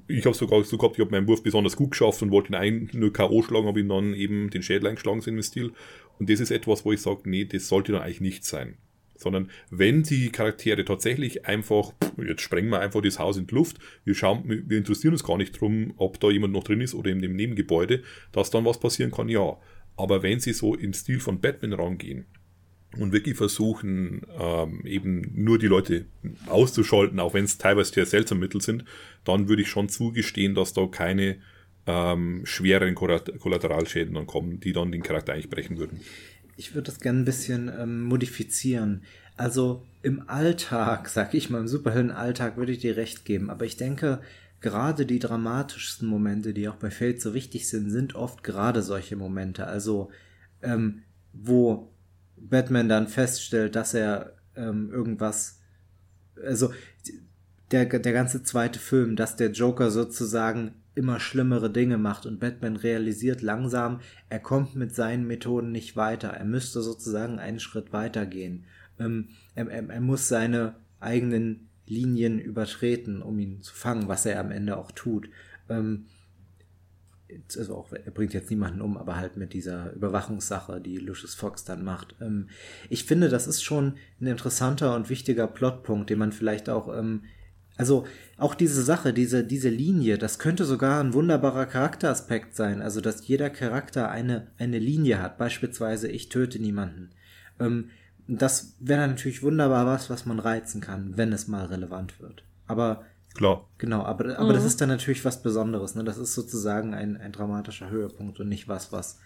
Speaker 1: ich habe sogar so gehabt, ich habe meinen Wurf besonders gut geschafft und wollte ihn ein, nur K.O. schlagen, habe ihn dann eben den Schädel eingeschlagen sind im Stil. Und das ist etwas, wo ich sage, nee, das sollte dann eigentlich nicht sein. Sondern wenn die Charaktere tatsächlich einfach, jetzt sprengen wir einfach das Haus in die Luft, wir schauen, wir interessieren uns gar nicht drum, ob da jemand noch drin ist oder in dem Nebengebäude, dass dann was passieren kann, ja. Aber wenn sie so im Stil von Batman rangehen, und wirklich versuchen, ähm, eben nur die Leute auszuschalten, auch wenn es teilweise sehr seltsame Mittel sind, dann würde ich schon zugestehen, dass da keine ähm, schwereren Kollateralschäden dann kommen, die dann den Charakter eigentlich brechen würden.
Speaker 2: Ich würde das gerne ein bisschen ähm, modifizieren. Also im Alltag, sag ich mal, im Superhelden-Alltag würde ich dir recht geben, aber ich denke, gerade die dramatischsten Momente, die auch bei Fate so wichtig sind, sind oft gerade solche Momente. Also, ähm, wo Batman dann feststellt, dass er ähm, irgendwas, also der, der ganze zweite Film, dass der Joker sozusagen immer schlimmere Dinge macht und Batman realisiert langsam, er kommt mit seinen Methoden nicht weiter. Er müsste sozusagen einen Schritt weiter gehen. Ähm, er, er, er muss seine eigenen Linien übertreten, um ihn zu fangen, was er am Ende auch tut. Ähm, also auch, er bringt jetzt niemanden um, aber halt mit dieser Überwachungssache, die Lucius Fox dann macht. Ähm, ich finde, das ist schon ein interessanter und wichtiger Plotpunkt, den man vielleicht auch, ähm, also auch diese Sache, diese, diese Linie, das könnte sogar ein wunderbarer Charakteraspekt sein, also dass jeder Charakter eine, eine Linie hat, beispielsweise ich töte niemanden. Ähm, das wäre natürlich wunderbar was, was man reizen kann, wenn es mal relevant wird. Aber
Speaker 1: Klar.
Speaker 2: Genau, aber, aber mhm. das ist dann natürlich was Besonderes. Ne? Das ist sozusagen ein, ein dramatischer Höhepunkt und nicht was, was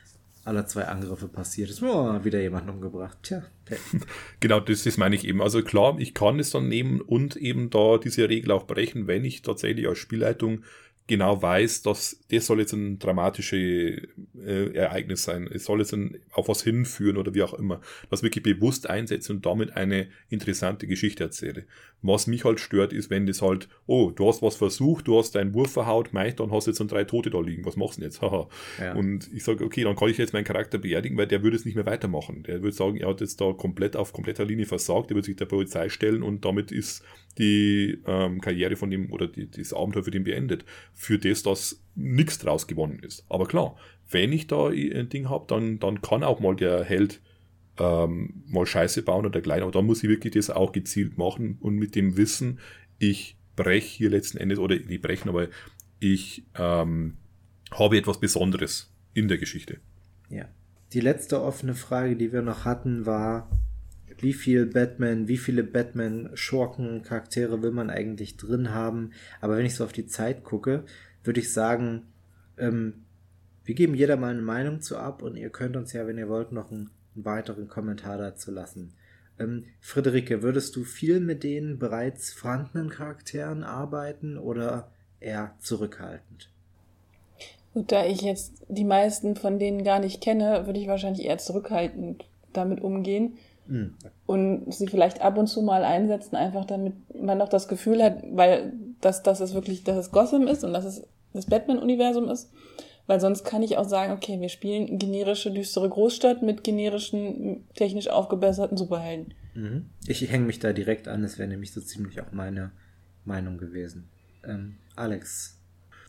Speaker 2: alle zwei Angriffe passiert ist. Oh, wieder jemand umgebracht. Tja.
Speaker 1: genau, das, das meine ich eben. Also klar, ich kann es dann nehmen und eben da diese Regel auch brechen, wenn ich tatsächlich als Spielleitung genau weiß, dass das soll jetzt ein dramatisches äh, Ereignis sein. Es soll jetzt ein, auf was hinführen oder wie auch immer. Das wirklich bewusst einsetze und damit eine interessante Geschichte erzähle. Was mich halt stört, ist, wenn das halt, oh, du hast was versucht, du hast deinen Wurf verhaut, mei, dann hast du jetzt dann drei Tote da liegen. Was machst du denn jetzt? Haha. Ja. Und ich sage, okay, dann kann ich jetzt meinen Charakter beerdigen, weil der würde es nicht mehr weitermachen. Der würde sagen, er hat jetzt da komplett auf kompletter Linie versagt, der würde sich der Polizei stellen und damit ist die ähm, Karriere von dem oder die, das Abenteuer für den beendet. Für das, dass nichts draus gewonnen ist. Aber klar, wenn ich da ein Ding habe, dann, dann kann auch mal der Held ähm, mal Scheiße bauen oder dergleichen. Aber da muss ich wirklich das auch gezielt machen und mit dem Wissen, ich breche hier letzten Endes, oder nicht brechen, aber ich ähm, habe etwas Besonderes in der Geschichte.
Speaker 2: Ja. Die letzte offene Frage, die wir noch hatten, war, wie viel Batman, wie viele Batman-Schurken-Charaktere will man eigentlich drin haben. Aber wenn ich so auf die Zeit gucke, würde ich sagen, ähm, wir geben jeder mal eine Meinung zu ab und ihr könnt uns ja, wenn ihr wollt, noch einen, einen weiteren Kommentar dazu lassen. Ähm, Friederike, würdest du viel mit den bereits vorhandenen Charakteren arbeiten oder eher zurückhaltend?
Speaker 3: Gut, da ich jetzt die meisten von denen gar nicht kenne, würde ich wahrscheinlich eher zurückhaltend damit umgehen. Mhm. Und sie vielleicht ab und zu mal einsetzen, einfach damit man noch das Gefühl hat, weil dass, dass es wirklich, dass es Gotham ist und dass es das Batman-Universum ist. Weil sonst kann ich auch sagen, okay, wir spielen generische, düstere Großstadt mit generischen, technisch aufgebesserten Superhelden.
Speaker 2: Mhm. Ich hänge mich da direkt an, das wäre nämlich so ziemlich auch meine Meinung gewesen. Ähm, Alex,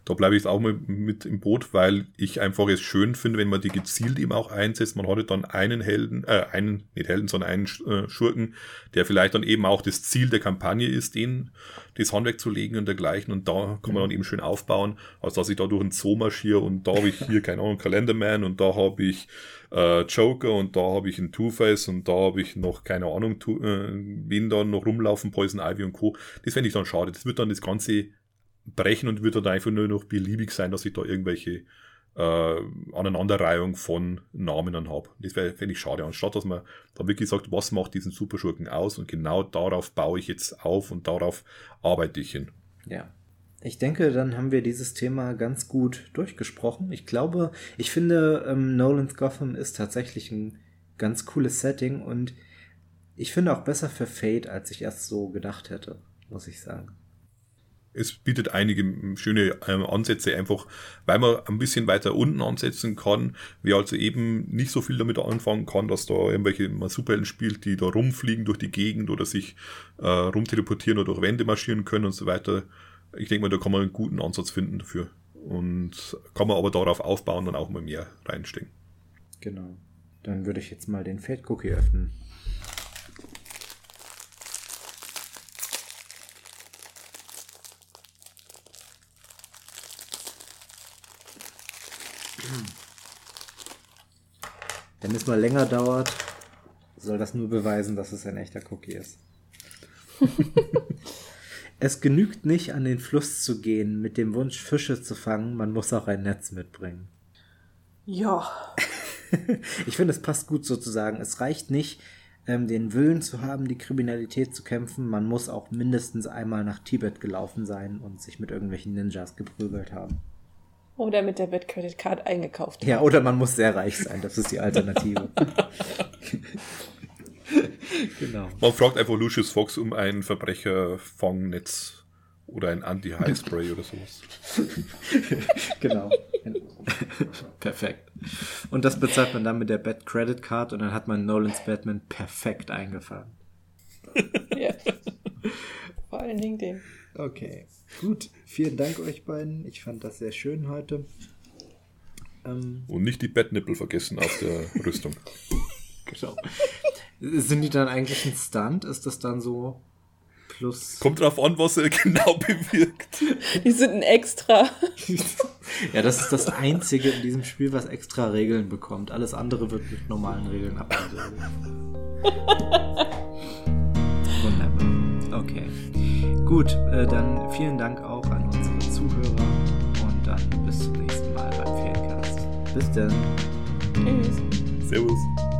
Speaker 1: da bleibe ich auch mal mit im Boot, weil ich einfach es schön finde, wenn man die gezielt eben auch einsetzt. Man hatte dann einen Helden, äh, einen, nicht Helden, sondern einen äh, Schurken, der vielleicht dann eben auch das Ziel der Kampagne ist, den, das Handwerk zu legen und dergleichen. Und da kann man dann eben schön aufbauen, als dass ich da durch einen Zoo marschiere und da habe ich hier, keine Ahnung, Calendarman und da habe ich äh, Joker und da habe ich einen Two-Face und da habe ich noch, keine Ahnung, tu, äh, wen da noch rumlaufen, Poison Ivy und Co. Das fände ich dann schade. Das wird dann das Ganze brechen und wird dann einfach nur noch beliebig sein, dass ich da irgendwelche äh, Aneinanderreihung von Namen dann habe. Das wäre, fände ich schade. Anstatt dass man da wirklich sagt, was macht diesen Superschurken aus und genau darauf baue ich jetzt auf und darauf arbeite ich hin.
Speaker 2: Ja. Ich denke, dann haben wir dieses Thema ganz gut durchgesprochen. Ich glaube, ich finde, ähm, Nolan's Gotham ist tatsächlich ein ganz cooles Setting und ich finde auch besser für Fate, als ich erst so gedacht hätte, muss ich sagen
Speaker 1: es bietet einige schöne ähm, Ansätze einfach, weil man ein bisschen weiter unten ansetzen kann, wer also eben nicht so viel damit anfangen kann, dass da irgendwelche Superhelden spielt, die da rumfliegen durch die Gegend oder sich äh, rumteleportieren oder durch Wände marschieren können und so weiter. Ich denke mal, da kann man einen guten Ansatz finden dafür. Und kann man aber darauf aufbauen und auch mal mehr reinstecken.
Speaker 2: Genau. Dann würde ich jetzt mal den Fat Cookie öffnen. Wenn es mal länger dauert, soll das nur beweisen, dass es ein echter Cookie ist. es genügt nicht, an den Fluss zu gehen, mit dem Wunsch, Fische zu fangen, man muss auch ein Netz mitbringen.
Speaker 3: Ja.
Speaker 2: ich finde, es passt gut sozusagen. Es reicht nicht, ähm, den Willen zu haben, die Kriminalität zu kämpfen. Man muss auch mindestens einmal nach Tibet gelaufen sein und sich mit irgendwelchen Ninjas geprügelt haben.
Speaker 3: Oder mit der Bad Credit Card eingekauft.
Speaker 2: Ja, oder man muss sehr reich sein, das ist die Alternative.
Speaker 1: genau. Man fragt einfach Lucius Fox um ein Verbrecherfangnetz oder ein Anti-High-Spray oder sowas.
Speaker 2: genau. perfekt. Und das bezahlt man dann mit der Bad Credit Card und dann hat man Nolans Batman perfekt eingefahren.
Speaker 3: ja. Vor allen Dingen den.
Speaker 2: Okay. Gut, vielen Dank euch beiden. Ich fand das sehr schön heute.
Speaker 1: Ähm, Und nicht die Bettnippel vergessen auf der Rüstung.
Speaker 2: genau. Sind die dann eigentlich ein Stunt? Ist das dann so plus.
Speaker 1: Kommt drauf an, was er genau bewirkt.
Speaker 3: Die sind ein Extra.
Speaker 2: ja, das ist das Einzige in diesem Spiel, was extra Regeln bekommt. Alles andere wird mit normalen Regeln abgebildet. Wunderbar. Okay. Gut, äh, dann vielen Dank auch an unsere Zuhörer und dann bis zum nächsten Mal beim Feencast. Bis dann.
Speaker 3: Tschüss.
Speaker 1: Servus.